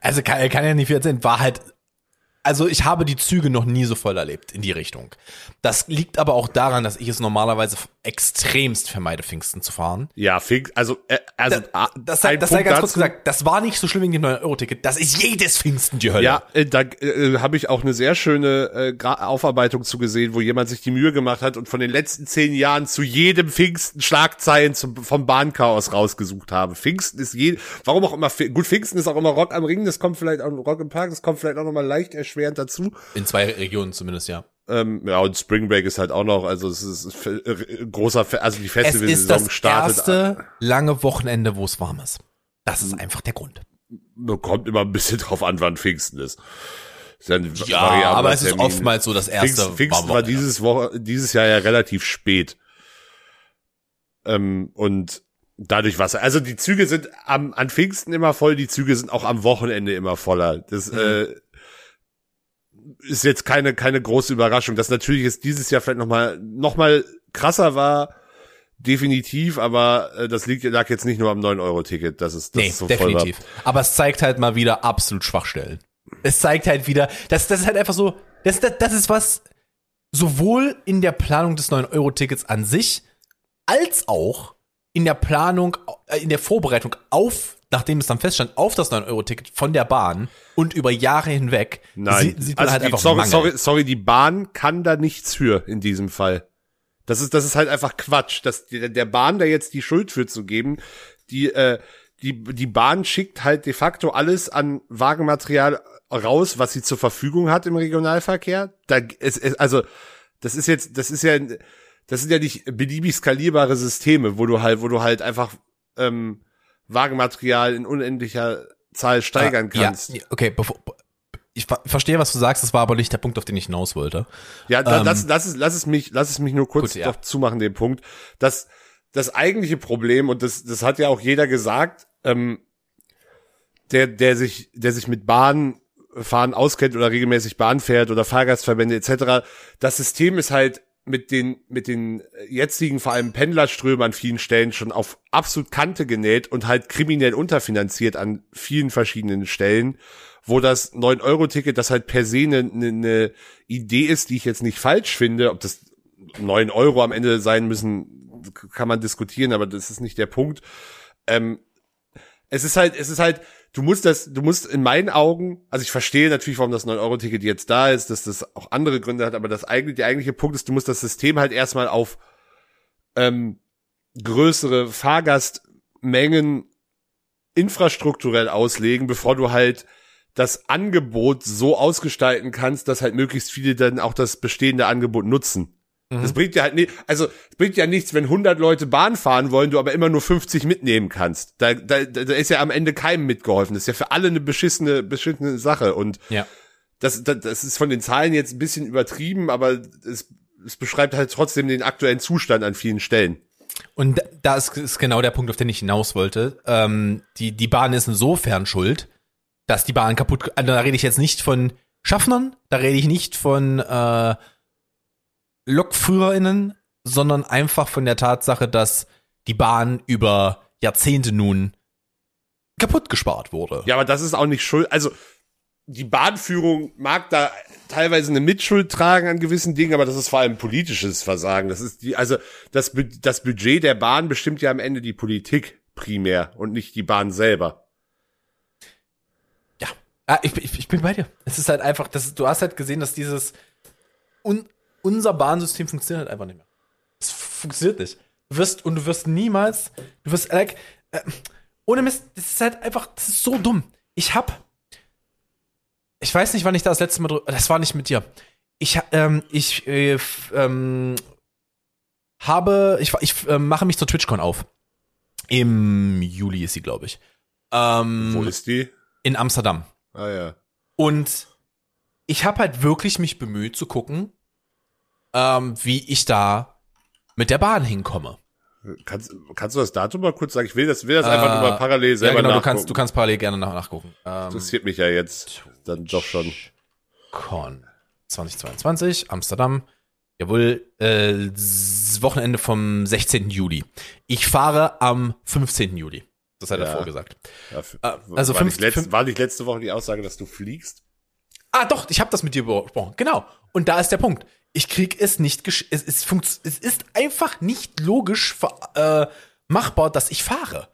B: Also kann, kann ja nicht viel erzählen. War halt. Also ich habe die Züge noch nie so voll erlebt in die Richtung. Das liegt aber auch daran, dass ich es normalerweise extremst vermeide, Pfingsten zu fahren.
C: ja, Fink, also, äh, also, ah,
B: Das sei,
C: ein
B: das sei ganz kurz
C: dazu.
B: gesagt, das war nicht so schlimm wegen dem 9-Euro-Ticket. Das ist jedes Pfingsten die Hölle.
C: Ja, äh, da äh, habe ich auch eine sehr schöne äh, Aufarbeitung zu gesehen, wo jemand sich die Mühe gemacht hat und von den letzten zehn Jahren zu jedem Pfingsten Schlagzeilen zum, vom Bahnchaos rausgesucht habe. Pfingsten ist je, warum auch immer, gut, Pfingsten ist auch immer Rock am Ring, das kommt vielleicht auch, Rock im Park, das kommt vielleicht auch nochmal leicht erschwerend dazu.
B: In zwei Regionen zumindest, ja.
C: Ähm, ja, und Spring Break ist halt auch noch, also es ist äh, großer, Fe- also die
B: Es
C: Festivalsaison
B: ist das
C: startet.
B: erste lange Wochenende, wo es warm ist. Das ist einfach der Grund.
C: Kommt immer ein bisschen drauf an, wann Pfingsten ist. ist ja,
B: aber es ist
C: Termin.
B: oftmals so das erste
C: Pfingsten, Pfingsten war dieses Woche, dieses Jahr ja relativ spät. Ähm, und dadurch was, also die Züge sind am, an Pfingsten immer voll, die Züge sind auch am Wochenende immer voller. Das,
B: Mhm.
C: äh, ist jetzt keine, keine große Überraschung. Das natürlich ist dieses Jahr vielleicht nochmal, noch mal krasser war, definitiv, aber äh, das liegt, lag jetzt nicht nur am 9-Euro-Ticket, das ist, das
B: Nee,
C: ist so
B: definitiv. Aber es zeigt halt mal wieder absolut Schwachstellen. Es zeigt halt wieder, das, das ist halt einfach so, das, das, das ist was, sowohl in der Planung des 9-Euro-Tickets an sich, als auch in der Planung, äh, in der Vorbereitung auf, nachdem es dann feststand, auf das 9-Euro-Ticket von der Bahn und über Jahre hinweg,
C: Nein,
B: sie- sieht man
C: also
B: halt
C: die,
B: einfach
C: sorry,
B: Mangel.
C: sorry, sorry, die Bahn kann da nichts für in diesem Fall. Das ist, das ist halt einfach Quatsch, dass der Bahn da jetzt die Schuld für zu geben. Die, äh, die, die Bahn schickt halt de facto alles an Wagenmaterial raus, was sie zur Verfügung hat im Regionalverkehr. Da, es, es, also, das ist jetzt, das ist ja, das sind ja nicht beliebig skalierbare Systeme, wo du halt, wo du halt einfach ähm, Wagenmaterial in unendlicher Zahl steigern
B: Ah, ja,
C: kannst.
B: Ja, okay, bevor, ich ver- verstehe, was du sagst, das war aber nicht der Punkt, auf den ich hinaus wollte.
C: Ja, da,
B: Ähm,
C: lass, lass, es, lass es mich, lass es mich nur kurz
B: Gut, ja.
C: doch zumachen, den Punkt, dass das eigentliche Problem, und das, das hat ja auch jeder gesagt, ähm, der, der sich, der sich mit Bahnfahren auskennt oder regelmäßig Bahn fährt oder Fahrgastverbände etc., das System ist halt mit den, mit den jetzigen, vor allem Pendlerströmen an vielen Stellen schon auf absolut Kante genäht und halt kriminell unterfinanziert an vielen verschiedenen Stellen, wo das 9-Euro-Ticket, das halt per se eine, eine, eine Idee ist, die ich jetzt nicht falsch finde, ob das 9 Euro am Ende sein müssen, kann man diskutieren, aber das ist nicht der Punkt. Ähm, es ist halt, es ist halt, du musst das, du musst in meinen Augen, also ich verstehe natürlich, warum das 9-Euro-Ticket jetzt da ist, dass das auch andere Gründe hat, aber das eigentlich, der eigentliche Punkt ist, du musst das System halt erstmal auf ähm, größere Fahrgastmengen infrastrukturell auslegen, bevor du halt das Angebot so ausgestalten kannst, dass halt möglichst viele dann auch das bestehende Angebot nutzen. Das bringt ja halt nicht, also bringt ja nichts, wenn 100 Leute Bahn fahren wollen, du aber immer nur 50 mitnehmen kannst. Da, da, da ist ja am Ende keinem mitgeholfen. Das ist ja für alle eine beschissene, beschissene Sache. Und
B: Ja.
C: das, das, das ist von den Zahlen jetzt ein bisschen übertrieben, aber es es beschreibt halt trotzdem den aktuellen Zustand an vielen Stellen.
B: Und da ist, ist genau der Punkt, auf den ich hinaus wollte. Ähm, die, die Bahn ist insofern schuld, dass die Bahn kaputt, also da rede ich jetzt nicht von Schaffnern, da rede ich nicht von äh, LokführerInnen, sondern einfach von der Tatsache, dass die Bahn über Jahrzehnte nun kaputt gespart wurde.
C: Ja, aber das ist auch nicht schuld. Also die Bahnführung mag da teilweise eine Mitschuld tragen an gewissen Dingen, aber das ist vor allem politisches Versagen. Das ist die, also das, das Budget der Bahn bestimmt ja am Ende die Politik primär und nicht die Bahn selber.
B: Ja, ah, ich, ich, ich bin bei dir. Es ist halt einfach, das, du hast halt gesehen, dass dieses un, unser Bahnsystem funktioniert halt einfach nicht mehr. Es funktioniert nicht. Du wirst und du wirst niemals, du wirst like, äh, ohne Mist, das ist halt einfach, das ist so dumm. Ich hab, ich weiß nicht, wann ich da das letzte Mal drüber, das war nicht mit dir. Ich, ähm, ich, äh, ähm, habe, ich, ich äh, mache mich zur TwitchCon auf. Im Juli ist sie, glaube ich. Ähm,
C: Wo ist die?
B: in Amsterdam.
C: Ah ja.
B: Und ich habe halt wirklich mich bemüht zu gucken, ähm, wie ich da mit der Bahn hinkomme.
C: Kannst, kannst du das Datum mal kurz sagen? Ich will das, will das einfach
B: Äh,
C: nur mal parallel selber
B: ja, genau, du
C: nachgucken.
B: kannst, du kannst parallel gerne nach, nachgucken. Ähm,
C: Interessiert mich ja jetzt dann doch schon.
B: Con 2022, Amsterdam. Jawohl, äh, Wochenende vom 16. Juli. Ich fahre am 15. Juli. Das hat er
C: Ja.
B: vorgesagt.
C: Ja, f-
B: Ah, also
C: war,
B: fünf-
C: nicht letzt, war nicht letzte Woche die Aussage, dass du fliegst?
B: Ah, doch, ich habe das mit dir besprochen. Genau. Und da ist der Punkt. Ich krieg es nicht gesch es, es, es ist einfach nicht logisch äh, machbar, dass ich fahre.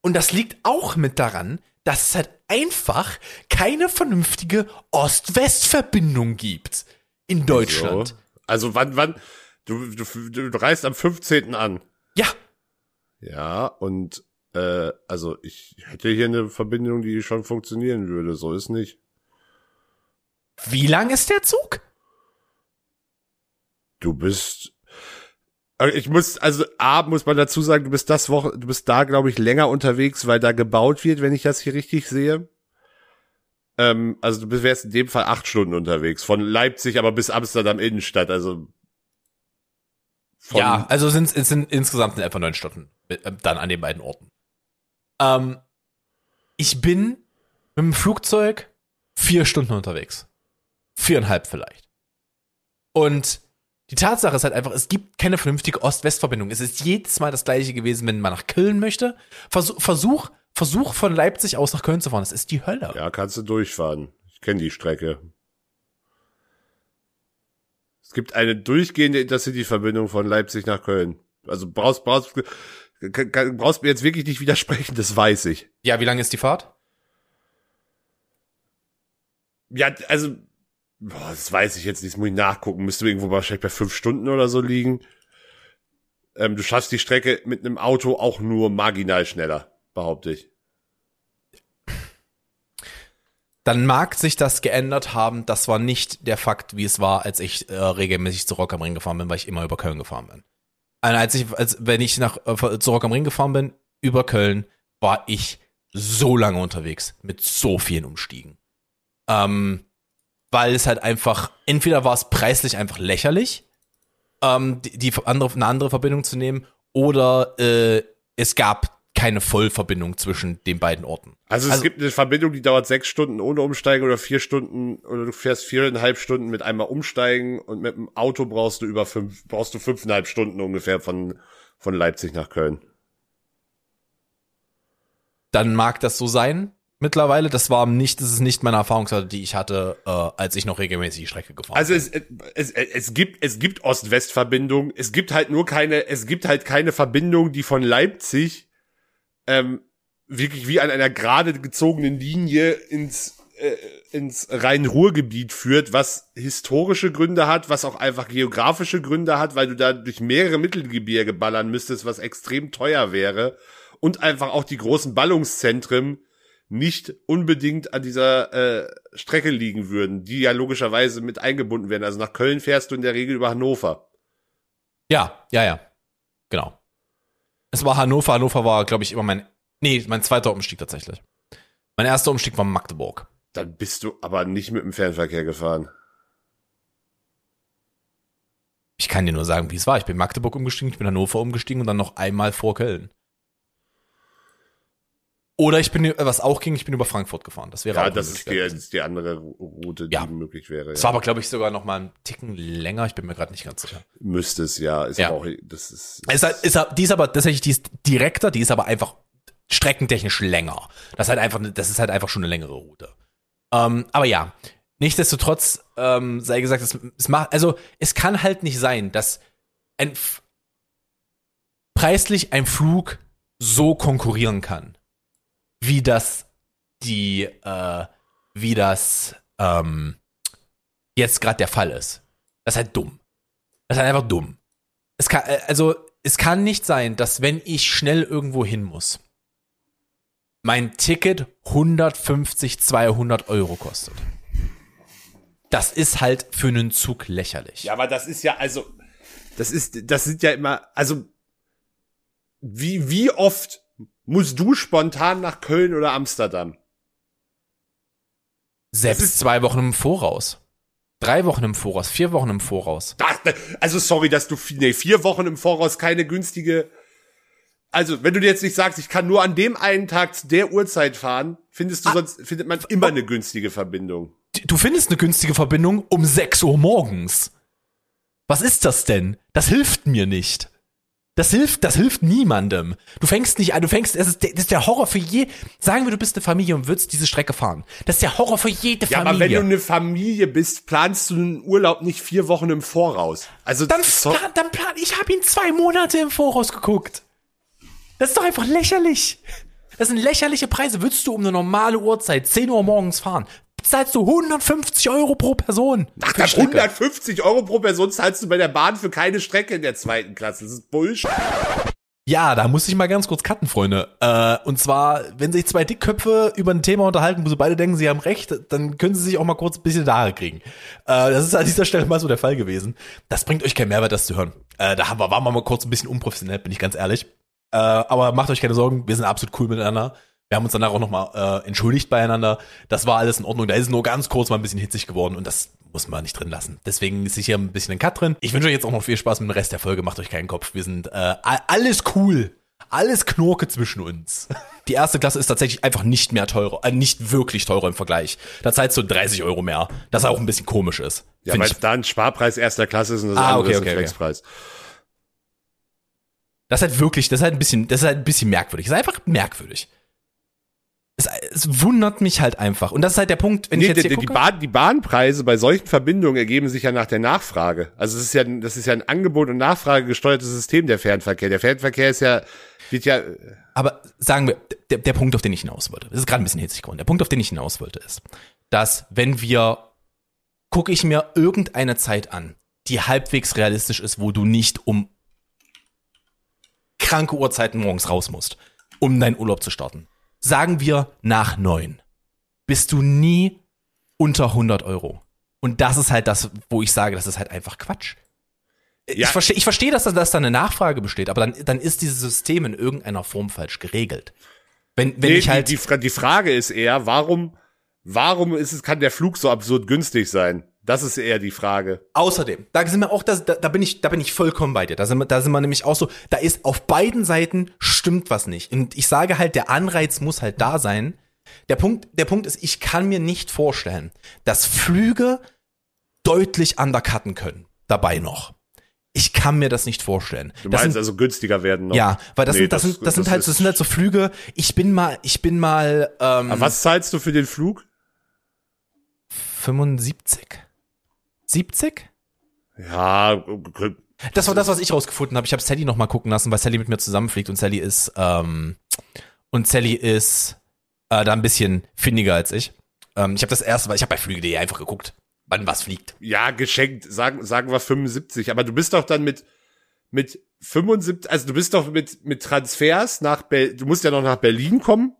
B: Und das liegt auch mit daran, dass es halt einfach keine vernünftige Ost-West-Verbindung gibt in Deutschland.
C: So. Also wann, wann, du, du, du, du reist am 15. an.
B: Ja,
C: Ja, und äh, also ich hätte hier eine Verbindung, die schon funktionieren würde. So ist nicht.
B: wie lang ist der Zug?
C: Du bist. äh, Ich muss, also A, muss man dazu sagen, du bist das Woche, du bist da, glaube ich, länger unterwegs, weil da gebaut wird, wenn ich das hier richtig sehe. Ähm, also du wärst in dem Fall acht Stunden unterwegs. Von Leipzig aber bis Amsterdam Innenstadt, also.
B: Ja, also sind es sind insgesamt in etwa neun Stunden äh, dann an den beiden Orten. Ähm, ich bin mit dem Flugzeug vier Stunden unterwegs. Viereinhalb vielleicht. Und die Tatsache ist halt einfach, es gibt keine vernünftige Ost-West-Verbindung. Es ist jedes Mal das gleiche gewesen, wenn man nach Köln möchte. Versuch, Versuch, Versuch von Leipzig aus nach Köln zu fahren. Das ist die Hölle.
C: Ja, kannst du durchfahren. Ich kenne die Strecke. Es gibt eine durchgehende Intercity-Verbindung von Leipzig nach Köln. Also brauchst, brauchst, brauchst mir jetzt wirklich nicht widersprechen, das weiß ich.
B: Ja, wie lange ist die Fahrt?
C: Ja, also, boah, das weiß ich jetzt nicht, das muss ich nachgucken. Müsste irgendwo wahrscheinlich bei fünf Stunden oder so liegen. Ähm, du schaffst die Strecke mit einem Auto auch nur marginal schneller, behaupte ich.
B: dann mag sich das geändert haben. Das war nicht der Fakt, wie es war, als ich äh, regelmäßig zu Rock am Ring gefahren bin, weil ich immer über Köln gefahren bin. Als ich, als wenn ich nach äh, zu Rock am Ring gefahren bin über Köln, war ich so lange unterwegs mit so vielen Umstiegen, ähm, weil es halt einfach entweder war es preislich einfach lächerlich, ähm, die, die andere eine andere Verbindung zu nehmen, oder äh, es gab keine Vollverbindung zwischen den beiden Orten.
C: Also es
B: Also-
C: gibt eine Verbindung, die dauert sechs Stunden ohne Umsteigen oder vier Stunden oder du fährst viereinhalb Stunden mit einmal umsteigen und mit dem Auto brauchst du über fünf, brauchst du fünfeinhalb Stunden ungefähr von, von Leipzig nach Köln.
B: dann mag das so sein mittlerweile. Das war nicht, das ist nicht meine Erfahrungswerte, die ich hatte, äh, als ich noch regelmäßig die Strecke gefahren
C: Also es, es, es gibt, es gibt Ost-West-Verbindungen. Es gibt halt nur keine, es gibt halt keine Verbindung, die von Leipzig ähm, wirklich wie an einer gerade gezogenen Linie ins äh, ins Rhein-Ruhr-Gebiet führt, was historische Gründe hat, was auch einfach geografische Gründe hat, weil du da durch mehrere Mittelgebirge ballern müsstest, was extrem teuer wäre und einfach auch die großen Ballungszentren nicht unbedingt an dieser äh, Strecke liegen würden, die ja logischerweise mit eingebunden werden. Also nach Köln fährst du in der Regel über Hannover.
B: Ja, ja, ja. Genau. Es war Hannover. Hannover war, glaube ich, immer mein, nee, mein zweiter Umstieg tatsächlich. Mein erster Umstieg war Magdeburg.
C: Dann bist du aber nicht mit dem Fernverkehr gefahren.
B: Ich kann dir nur sagen, wie es war. Ich bin in Magdeburg umgestiegen, ich bin in Hannover umgestiegen und dann noch einmal vor Köln. Oder ich bin, äh, was auch ging, ich bin über Frankfurt gefahren. Das wäre
C: Ja,
B: auch
C: das ist die, das ist die andere Route, die
B: Ja.
C: möglich wäre.
B: Das
C: Ja.
B: war aber, glaube ich, sogar noch mal einen Ticken länger. Ich bin mir gerade nicht ganz sicher.
C: Müsste es, ja. Ist
B: Ja.
C: auch, das ist,
B: ist, halt- ist, halt- die ist aber tatsächlich, die ist direkter, die ist aber einfach streckentechnisch länger. Das ist halt einfach, das ist halt einfach schon eine längere Route. Ähm, aber ja, nichtsdestotrotz ähm, sei gesagt, es, es macht, also es kann halt nicht sein, dass ein preislich ein Flug so konkurrieren kann, wie das die, äh, wie das ähm, jetzt gerade der Fall ist. Das ist halt dumm. Das ist halt einfach dumm. Es kann, äh, also, es kann nicht sein, dass wenn ich schnell irgendwo hin muss, mein Ticket 150, 200 Euro kostet. Das ist halt für einen Zug lächerlich.
C: Ja, aber das ist ja, also, das ist, das sind ja immer, also, wie, wie oft musst du spontan nach Köln oder Amsterdam?
B: Selbst zwei Wochen im Voraus. Drei Wochen im Voraus, vier Wochen im Voraus.
C: Also, sorry, dass du, nee, vier Wochen im Voraus keine günstige, also, wenn du dir jetzt nicht sagst, ich kann nur an dem einen Tag zu der Uhrzeit fahren, findest
B: Ah.
C: du sonst, findet man immer eine günstige Verbindung.
B: Du findest eine günstige Verbindung um 6 Uhr morgens. Was ist das denn? Das hilft mir nicht. Das hilft, das hilft niemandem. Du fängst nicht an, du fängst, das ist, der, das ist der Horror für je, sagen wir, du bist eine Familie und würdest diese Strecke fahren. Das ist der Horror für jede
C: Ja,
B: Familie.
C: aber wenn du eine Familie bist, planst du einen Urlaub nicht vier Wochen im Voraus. Also,
B: Dann
C: so,
B: plan, dann plan, ich habe ihn zwei Monate im Voraus geguckt. Das ist doch einfach lächerlich. Das sind lächerliche Preise. Würdest du um eine normale Uhrzeit, 10 Uhr morgens fahren, bezahlst du 150 Euro pro Person.
C: Ach,
B: für die Strecke.
C: 150 Euro pro Person zahlst du bei der Bahn für keine Strecke in der zweiten Klasse. Das ist Bullshit.
B: Ja, da muss ich mal ganz kurz cutten, Freunde. Äh, und zwar, wenn sich zwei Dickköpfe über ein Thema unterhalten, wo sie beide denken, sie haben recht, dann können sie sich auch mal kurz ein bisschen Haare kriegen. Äh, das ist an dieser Stelle mal so der Fall gewesen. Das bringt euch keinen Mehrwert, das zu hören. Äh, da haben wir, waren wir mal kurz ein bisschen unprofessionell, bin ich ganz ehrlich. Äh, aber macht euch keine Sorgen, wir sind absolut cool miteinander. Wir haben uns danach auch nochmal äh, entschuldigt beieinander. Das war alles in Ordnung. Da ist nur ganz kurz mal ein bisschen hitzig geworden und das muss man nicht drin lassen. Deswegen ist hier ein bisschen ein Cut drin. Ich wünsche euch jetzt auch noch viel Spaß mit dem Rest der Folge. Macht euch keinen Kopf. Wir sind äh, alles cool. Alles Knurke zwischen uns. Die erste Klasse ist tatsächlich einfach nicht mehr teurer, äh, nicht wirklich teurer im Vergleich. Da zahlst du 30 Euro mehr. Das auch ein bisschen komisch ist.
C: Ja, weil
B: ich.
C: da ein Sparpreis erster Klasse ist und das
B: Ah,
C: andere
B: okay,
C: ist ein
B: okay, okay.
C: Flexpreis.
B: Das ist halt wirklich, das ist halt ein bisschen, das ist halt ein bisschen merkwürdig. Das ist einfach merkwürdig. Es, es wundert mich halt einfach. Und das ist halt der Punkt, wenn
C: Nee,
B: ich jetzt
C: die,
B: hier
C: die,
B: gucke.
C: Bahn, die Bahnpreise bei solchen Verbindungen ergeben sich ja nach der Nachfrage. Also es ist ja, das ist ja ein Angebot und Nachfrage gesteuertes System, der Fernverkehr. Der Fernverkehr ist ja, wird ja,
B: Aber sagen wir, der, der Punkt, auf den ich hinaus wollte, das ist gerade ein bisschen hitzig geworden. Der Punkt, auf den ich hinaus wollte, ist, dass wenn wir, gucke ich mir irgendeine Zeit an, die halbwegs realistisch ist, wo du nicht um kranke Uhrzeiten morgens raus musst, um deinen Urlaub zu starten. Sagen wir nach neun. Bist du nie unter 100 Euro. Und das ist halt das, wo ich sage, das ist halt einfach Quatsch.
C: Ja.
B: Ich verstehe, ich verstehe, dass, da- dass da eine Nachfrage besteht, aber dann, dann ist dieses System in irgendeiner Form falsch geregelt. Wenn, wenn
C: nee,
B: ich halt,
C: die, die, die Frage ist eher, warum, warum ist es, kann der Flug so absurd günstig sein? Das ist eher die Frage.
B: außerdem, da sind wir auch, da, da, bin ich, da bin ich vollkommen bei dir. Da sind wir, da sind wir nämlich auch so, da ist auf beiden Seiten stimmt was nicht. Und ich sage halt, der Anreiz muss halt da sein. Der Punkt, der Punkt ist, ich kann mir nicht vorstellen, dass Flüge deutlich undercutten können. Dabei noch. Ich kann mir das nicht vorstellen.
C: Du
B: Das
C: meinst
B: sind-
C: also günstiger werden noch?
B: Ja, weil das
C: Nee,
B: sind das, sind das sind halt das sind halt so Flüge. Ich bin mal ich bin mal ähm,
C: Aber was zahlst du für den Flug?
B: 75. 70?
C: Ja.
B: Das war das, was ich rausgefunden habe. Ich habe Sally noch mal gucken lassen, weil Sally mit mir zusammenfliegt und Sally ist ähm, und Sally ist äh, da ein bisschen findiger als ich. Ähm, ich habe das erste, weil ich habe bei Flüge.de einfach geguckt, wann was fliegt.
C: ja, geschenkt, sagen, sagen wir 75, aber du bist doch dann mit, mit 75, also du bist doch mit, mit Transfers nach Berlin, du musst ja noch nach Berlin kommen.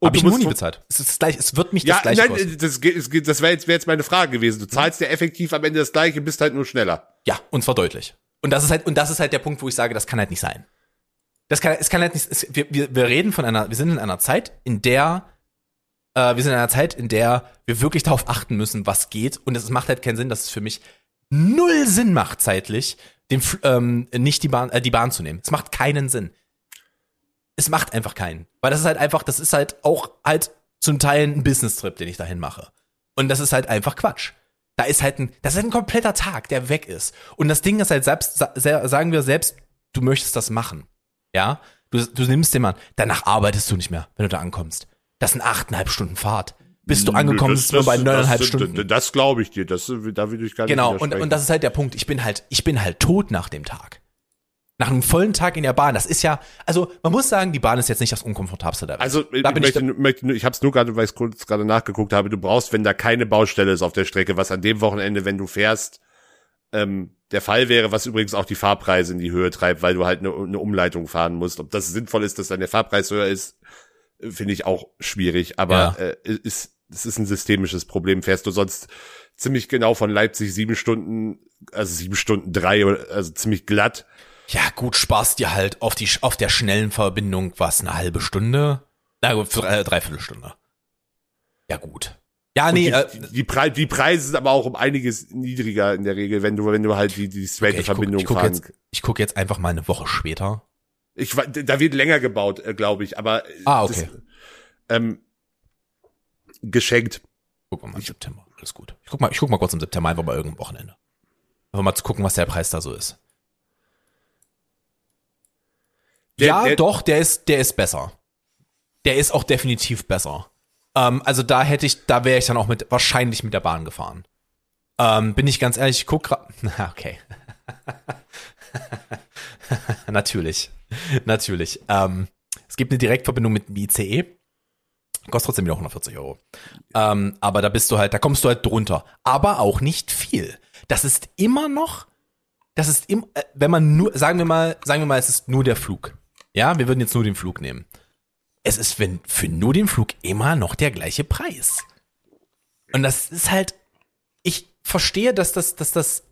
B: Ich
C: du
B: nur
C: musst
B: nie
C: von-
B: bezahlt. Es ist gleich, es wird mich
C: Ja,
B: das gleiche
C: nein,
B: kosten.
C: das, geht- das wäre jetzt, wär jetzt meine Frage gewesen. Du zahlst ja effektiv am Ende das gleiche, bist halt nur schneller.
B: Ja, und zwar deutlich. Und das ist halt, und das ist halt der Punkt, wo ich sage, das kann halt nicht sein. Das kann, es kann halt nicht, es, wir, wir, wir reden von einer, wir sind in einer Zeit, in der, äh, wir sind in einer Zeit, in der wir wirklich darauf achten müssen, was geht. Und es macht halt keinen Sinn, dass es für mich null Sinn macht zeitlich, den, ähm, nicht die Bahn, äh, die Bahn zu nehmen. Es macht keinen Sinn. Es macht einfach keinen. Weil das ist halt einfach, das ist halt auch halt zum Teil ein Business-Trip, den ich dahin mache. Und das ist halt einfach Quatsch. Da ist halt ein, das ist halt ein kompletter Tag, der weg ist. Und das Ding ist halt selbst, sagen wir selbst, du möchtest das machen. Ja? Du, du nimmst den Mann, danach arbeitest du nicht mehr, wenn du da ankommst. Das sind achteinhalb Stunden Fahrt. Bis du angekommen
C: Das-
B: bist, nur bei neuneinhalb Stunden.
C: Das, das glaube ich dir. Das, da will ich gar
B: Genau,
C: nicht
B: und,
C: widersprechen.
B: und das ist halt der Punkt. Ich bin halt, ich bin halt tot nach dem Tag. Nach einem vollen Tag in der Bahn. Das ist ja, also man muss sagen, die Bahn ist jetzt nicht das unkomfortabelste Welt.
C: Also
B: da
C: ich
B: bin ich,
C: möchte, nur- ich habe es nur gerade, weil ich kurz gerade nachgeguckt habe. Du brauchst, wenn da keine Baustelle ist auf der Strecke, was an dem Wochenende, wenn du fährst, ähm, der Fall wäre, was übrigens auch die Fahrpreise in die Höhe treibt, weil du halt eine, eine Umleitung fahren musst. Ob das sinnvoll ist, dass dann der Fahrpreis höher ist, finde ich auch schwierig. Aber
B: Ja.
C: äh, ist es ist ein systemisches Problem. Fährst du sonst ziemlich genau von Leipzig sieben Stunden, also sieben Stunden drei, oder- also ziemlich glatt.
B: Ja gut, sparst dir halt auf die, auf der schnellen Verbindung was, eine halbe Stunde? Na gut, drei, dreiviertel Stunde. Ja gut. Ja, nee,
C: die,
B: äh,
C: die, Pre die Preise sind aber auch um einiges niedriger in der Regel, wenn du, wenn du halt die, die straight
B: okay, ich guck,
C: Verbindung
B: ich guck
C: fahren.
B: jetzt, ich guck jetzt einfach mal eine Woche später.
C: Ich, da wird länger gebaut, äh, glaube ich, aber äh,
B: Ah, okay.
C: Das, ähm, geschenkt.
B: Guck mal im September. Alles gut. Ich guck mal, ich guck mal kurz im September einfach mal irgendein Wochenende. Einfach mal zu gucken, was der Preis da so ist.
C: Der-
B: ja,
C: der-
B: doch, der ist, der ist besser. Der ist auch definitiv besser. Ähm, also da hätte ich, da wäre ich dann auch mit, wahrscheinlich mit der Bahn gefahren. Ähm, bin ich ganz ehrlich, ich guck grad, na, okay. natürlich. Natürlich. Ähm, es gibt eine Direktverbindung mit dem ICE. Kostet trotzdem wieder 140 Euro. Ähm, aber da bist du halt, da kommst du halt drunter. Aber auch nicht viel. Das ist immer noch, das ist im, äh, wenn man nur, sagen wir mal, sagen wir mal, es ist nur der Flug. Ja, wir würden jetzt nur den Flug nehmen. Es ist wenn, für nur den Flug immer noch der gleiche Preis. Und das ist halt, ich verstehe, dass das, dass das,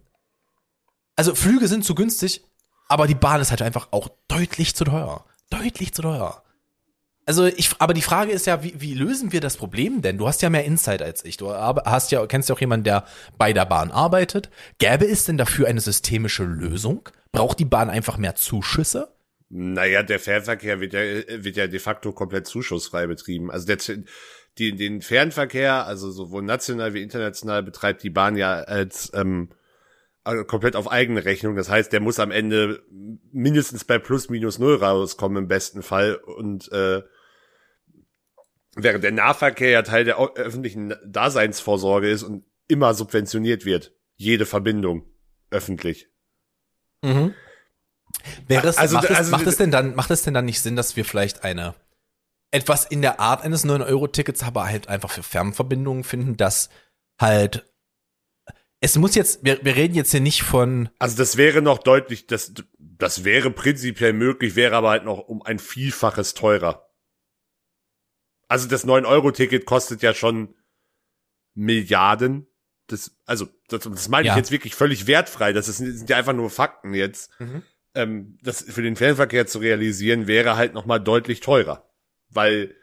B: also Flüge sind zu günstig, aber die Bahn ist halt einfach auch deutlich zu teuer. Deutlich zu teuer. Also ich, aber die Frage ist ja, wie, wie lösen wir das Problem denn? Du hast ja mehr Insight als ich. Du hast ja, kennst ja auch jemanden, der bei der Bahn arbeitet. Gäbe es denn dafür eine systemische Lösung? Braucht die Bahn einfach mehr Zuschüsse?
C: Naja, der Fernverkehr wird ja, wird ja de facto komplett zuschussfrei betrieben. Also der, die, den Fernverkehr, also sowohl national wie international, betreibt die Bahn ja als ähm, also komplett auf eigene Rechnung. Das heißt, der muss am Ende mindestens bei plus minus null rauskommen im besten Fall. Und äh, während der Nahverkehr ja Teil der öffentlichen Daseinsvorsorge ist und immer subventioniert wird. Jede Verbindung öffentlich.
B: Mhm. Wäre es,
C: Also-
B: macht, es,
C: also-
B: macht es denn dann, macht es denn dann nicht Sinn, dass wir vielleicht eine etwas in der Art eines 9-Euro-Tickets, aber halt einfach für Fernverbindungen finden, dass halt es muss jetzt, wir, wir reden jetzt hier nicht von,
C: Also das wäre noch deutlich, das, das wäre prinzipiell möglich, wäre aber halt noch um ein Vielfaches teurer. Also das 9-Euro-Ticket kostet ja schon Milliarden. Das, also, das, das meine
B: Ja.
C: ich jetzt wirklich völlig wertfrei. Das, ist, das sind ja einfach nur Fakten jetzt.
B: Mhm.
C: Ähm, das für den Fernverkehr zu realisieren, wäre halt noch mal deutlich teurer. Weil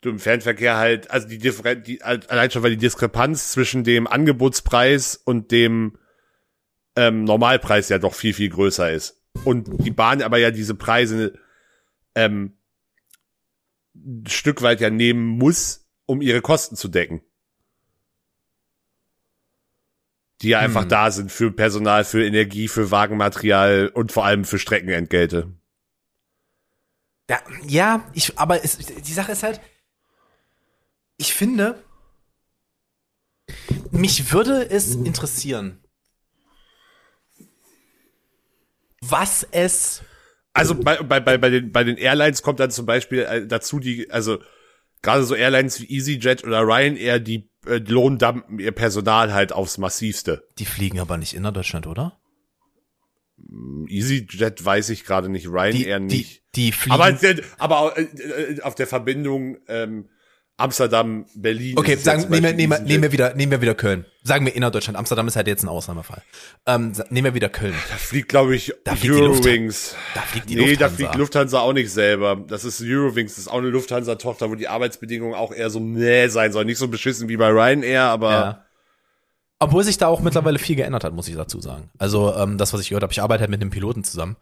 C: du im Fernverkehr halt, also die Differenz, die, allein schon weil die Diskrepanz zwischen dem Angebotspreis und dem ähm, Normalpreis ja doch viel, viel größer ist. Und die Bahn aber ja diese Preise ähm, ein Stück weit ja nehmen muss, um ihre Kosten zu decken. Die ja einfach
B: Hm.
C: da sind für Personal, für Energie, für Wagenmaterial und vor allem für Streckenentgelte.
B: ja, ja, ich, aber es, die Sache ist halt, ich finde, mich würde es interessieren, was es
C: Also bei, bei, bei, bei, den, bei den Airlines kommt dann zum Beispiel äh, dazu die, also gerade so Airlines wie EasyJet oder Ryanair, die äh, lohndumpen ihr Personal halt aufs massivste.
B: Die fliegen aber nicht innerdeutschland, oder?
C: EasyJet weiß ich gerade nicht,
B: Die,
C: Ryanair
B: die,
C: nicht.
B: die fliegen.
C: aber aber äh, äh, auf der Verbindung ähm, Amsterdam, Berlin.
B: okay, sagen, nehmen wir, nehmen, wir, nehmen wir wieder, nehmen wir wieder Köln. Sagen wir innerdeutschland. Amsterdam ist halt jetzt ein Ausnahmefall. Ähm, nehmen wir wieder Köln.
C: Da fliegt, glaube ich,
B: Da fliegt die
C: Eurowings.
B: Da fliegt die
C: Nee, da
B: Lufthansa.
C: fliegt Lufthansa auch nicht selber. Das ist Eurowings, das ist auch eine Lufthansa-Tochter, wo die Arbeitsbedingungen auch eher so näh sein sollen. Nicht so beschissen wie bei Ryanair, aber
B: Ja. Obwohl sich da auch mittlerweile viel geändert hat, muss ich dazu sagen. Also ähm, das, was ich gehört habe, ich arbeite halt mit einem Piloten zusammen.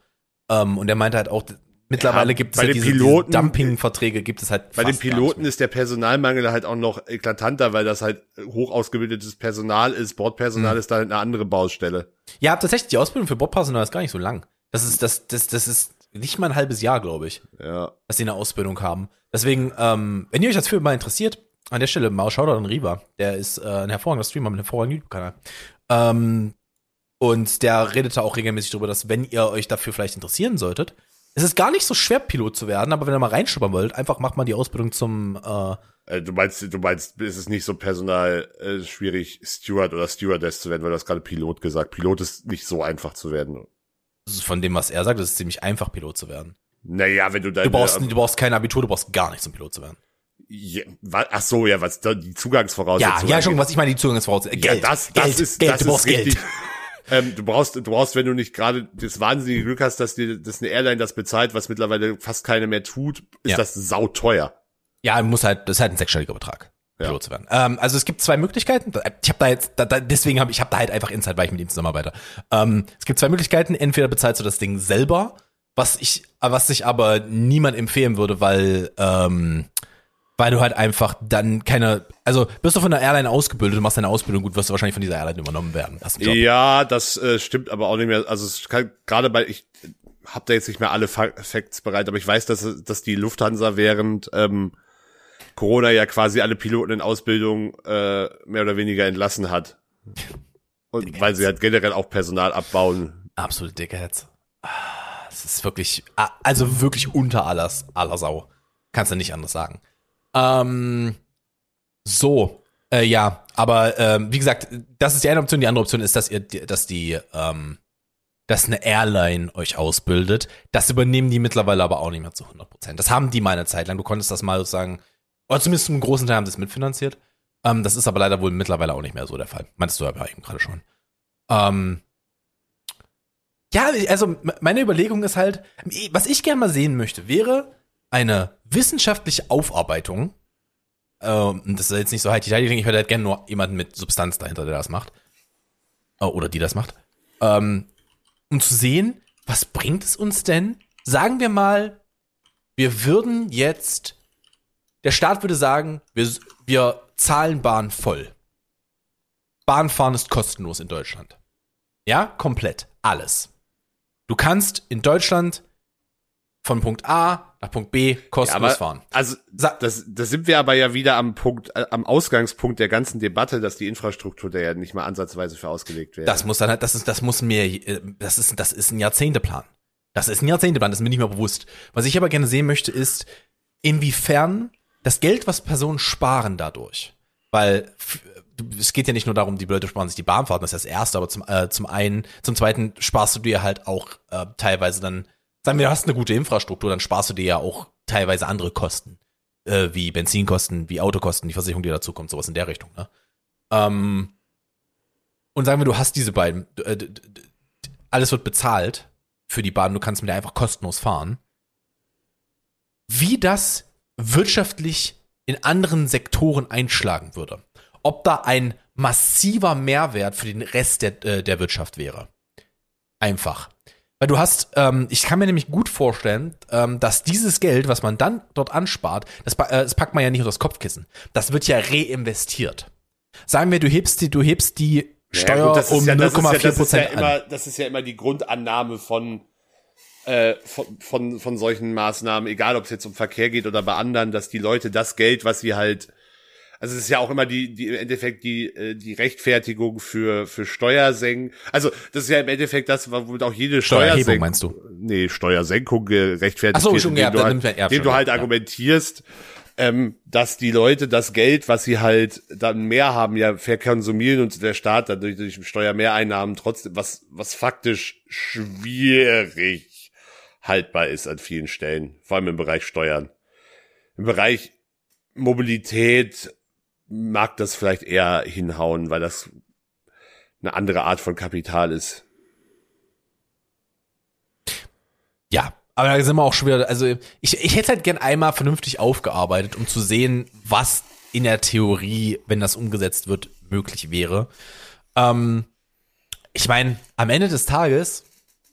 B: Ähm, und der meinte halt auch, mittlerweile
C: Ja,
B: gibt es
C: bei
B: ja
C: den
B: diese,
C: Piloten-
B: diese Dumping-Verträge, gibt es halt
C: Bei den Piloten ist der Personalmangel halt auch noch eklatanter, weil das halt hoch ausgebildetes Personal ist. Bordpersonal
B: Mhm.
C: ist da halt eine andere Baustelle.
B: Ja, tatsächlich, die Ausbildung für Bordpersonal ist gar nicht so lang. Das ist, das, das, das ist nicht mal ein halbes Jahr, glaube ich,
C: Ja.
B: dass die eine Ausbildung haben. Deswegen, ähm, wenn ihr euch das für mal interessiert, an der Stelle mal Shoutout an Riva. Der ist äh, ein hervorragender Streamer mit einem hervorragenden YouTube-Kanal. Ähm, und der redet da auch regelmäßig drüber, dass wenn ihr euch dafür vielleicht interessieren solltet, es ist gar nicht so schwer, Pilot zu werden, aber wenn ihr mal reinschuppern wollt, einfach macht mal die Ausbildung zum äh,
C: Äh, Du meinst, du meinst, ist es nicht so personal äh, schwierig, Steward oder Stewardess zu werden, weil du hast gerade Pilot gesagt. Pilot ist nicht so einfach zu werden.
B: von dem, was er sagt, ist es ziemlich einfach, Pilot zu werden.
C: Naja, wenn du deine,
B: Du brauchst, du brauchst kein Abitur, du brauchst gar nichts, um Pilot zu werden.
C: ja, ach so, ja, was die
B: Ja,
C: Zugangsvoraussetzungen
B: ja, schon,
C: angeht.
B: was ich meine, die Zugangsvoraussetzungen. Geld,
C: ja, das, das
B: Geld,
C: ist,
B: Geld,
C: das ist richtig.
B: Geld.
C: Ähm, du brauchst, du brauchst, wenn du nicht gerade das wahnsinnige Glück hast, dass dir, dass eine Airline das bezahlt, was mittlerweile fast keine mehr tut, ist
B: Ja.
C: das sauteuer.
B: Ja, muss halt, das ist halt ein sechsstelliger Betrag,
C: Ja.
B: Pilot zu werden. Ähm, also es gibt zwei Möglichkeiten. Ich habe da jetzt, da, da, deswegen habe ich habe da halt einfach Insight, weil ich mit ihm zusammenarbeite. Ähm, es gibt zwei Möglichkeiten. Entweder bezahlst du das Ding selber, was ich, was ich aber niemand empfehlen würde, weil ähm, weil du halt einfach dann keine, also wirst du von der Airline ausgebildet, du machst deine Ausbildung gut, wirst du wahrscheinlich von dieser Airline übernommen werden. Job.
C: Ja, das äh, stimmt aber auch nicht mehr. Also es kann gerade bei ich habe da jetzt nicht mehr alle Fa Facts bereit, aber ich weiß, dass dass die Lufthansa während ähm, Corona ja quasi alle Piloten in Ausbildung äh, mehr oder weniger entlassen hat. Und weil sie halt generell auch Personal abbauen.
B: Absolute Dickheads. Ah, Es ist wirklich, ah, also wirklich unter aller, aller Sau. Kannst du nicht anders sagen. Ähm, so, äh, ja, aber ähm, wie gesagt, das ist die eine Option. Die andere Option ist, dass ihr, dass die, ähm, dass eine Airline euch ausbildet. Das übernehmen die mittlerweile aber auch nicht mehr zu 100 Prozent. Das haben die mal eine Zeit lang. Du konntest das mal sozusagen, oder zumindest zum großen Teil haben sie es mitfinanziert. Ähm, das ist aber leider wohl mittlerweile auch nicht mehr so der Fall. Meinst du aber eben gerade schon. Ähm, ja, also meine Überlegung ist halt, was ich gerne mal sehen möchte, wäre eine wissenschaftliche Aufarbeitung. Ähm, das ist jetzt nicht so halt, ich hätte halt gerne nur jemanden mit Substanz dahinter, der das macht. Äh, Oder die das macht. Ähm, um zu sehen, was bringt es uns denn? Sagen wir mal, wir würden jetzt, der Staat würde sagen, wir, wir zahlen Bahn voll. Bahnfahren ist kostenlos in Deutschland. Ja, komplett. Alles. Du kannst in Deutschland von Punkt A nach Punkt B kostenlos
C: aber,
B: fahren.
C: Also das, das sind wir aber ja wieder am Punkt, äh, am Ausgangspunkt der ganzen Debatte, dass die Infrastruktur da ja nicht mal ansatzweise für ausgelegt wäre.
B: Das muss dann halt, das ist, das muss mir, äh, das ist, das ist ein Jahrzehnteplan. Das ist ein Jahrzehnteplan, das ist mir nicht mehr bewusst. Was ich aber gerne sehen möchte, ist, inwiefern das Geld, was Personen sparen dadurch, weil es geht ja nicht nur darum, die Leute sparen sich die Bahnfahrten, das ist das Erste, aber zum, äh, zum einen, zum Zweiten sparst du dir halt auch äh, teilweise dann, sagen wir, du hast eine gute Infrastruktur, dann sparst du dir ja auch teilweise andere Kosten, äh, wie Benzinkosten, wie Autokosten, die Versicherung, die dazu kommt, sowas in der Richtung. Ne? Ähm, und sagen wir, du hast diese beiden, äh, alles wird bezahlt für die Bahn, du kannst mit der einfach kostenlos fahren. Wie das wirtschaftlich in anderen Sektoren einschlagen würde. Ob da ein massiver Mehrwert für den Rest der, äh, der Wirtschaft wäre. Einfach. Weil du hast, ähm, ich kann mir nämlich gut vorstellen, ähm, dass dieses Geld, was man dann dort anspart, das, äh, das packt man ja nicht unter das Kopfkissen. Das wird ja reinvestiert. Sagen wir, du hebst die, du hebst die Steuer
C: Ja, gut,
B: um
C: ja- das ist ja-
B: 0,4
C: das ist ja
B: Prozent
C: immer,
B: an.
C: Das ist ja immer die Grundannahme von, äh, von, von, von solchen Maßnahmen, egal ob es jetzt um Verkehr geht oder bei anderen, dass die Leute das Geld, was sie halt, also es ist ja auch immer die, die im Endeffekt die, äh, die Rechtfertigung für, für Steuersenken. Also das ist ja im Endeffekt das, womit auch jede Steuersenkung,
B: meinst du?
C: Nee, Steuersenkung gerechtfertigt
B: Ach so, schon,
C: indem
B: ja,
C: du
B: dann
C: halt,
B: nimmt ja, schon,
C: du halt
B: ja.
C: argumentierst, ähm, dass die Leute das Geld, was sie halt dann mehr haben, ja verkonsumieren und der Staat dadurch durch Steuermehreinnahmen trotzdem, was, was faktisch schwierig haltbar ist an vielen Stellen, vor allem im Bereich Steuern. Im Bereich Mobilität mag das vielleicht eher hinhauen, weil das eine andere Art von Kapital ist.
B: Ja, aber da sind wir auch schon wieder, also ich, ich hätte halt gern einmal vernünftig aufgearbeitet, um zu sehen, was in der Theorie, wenn das umgesetzt wird, möglich wäre. Ähm, ich meine, am Ende des Tages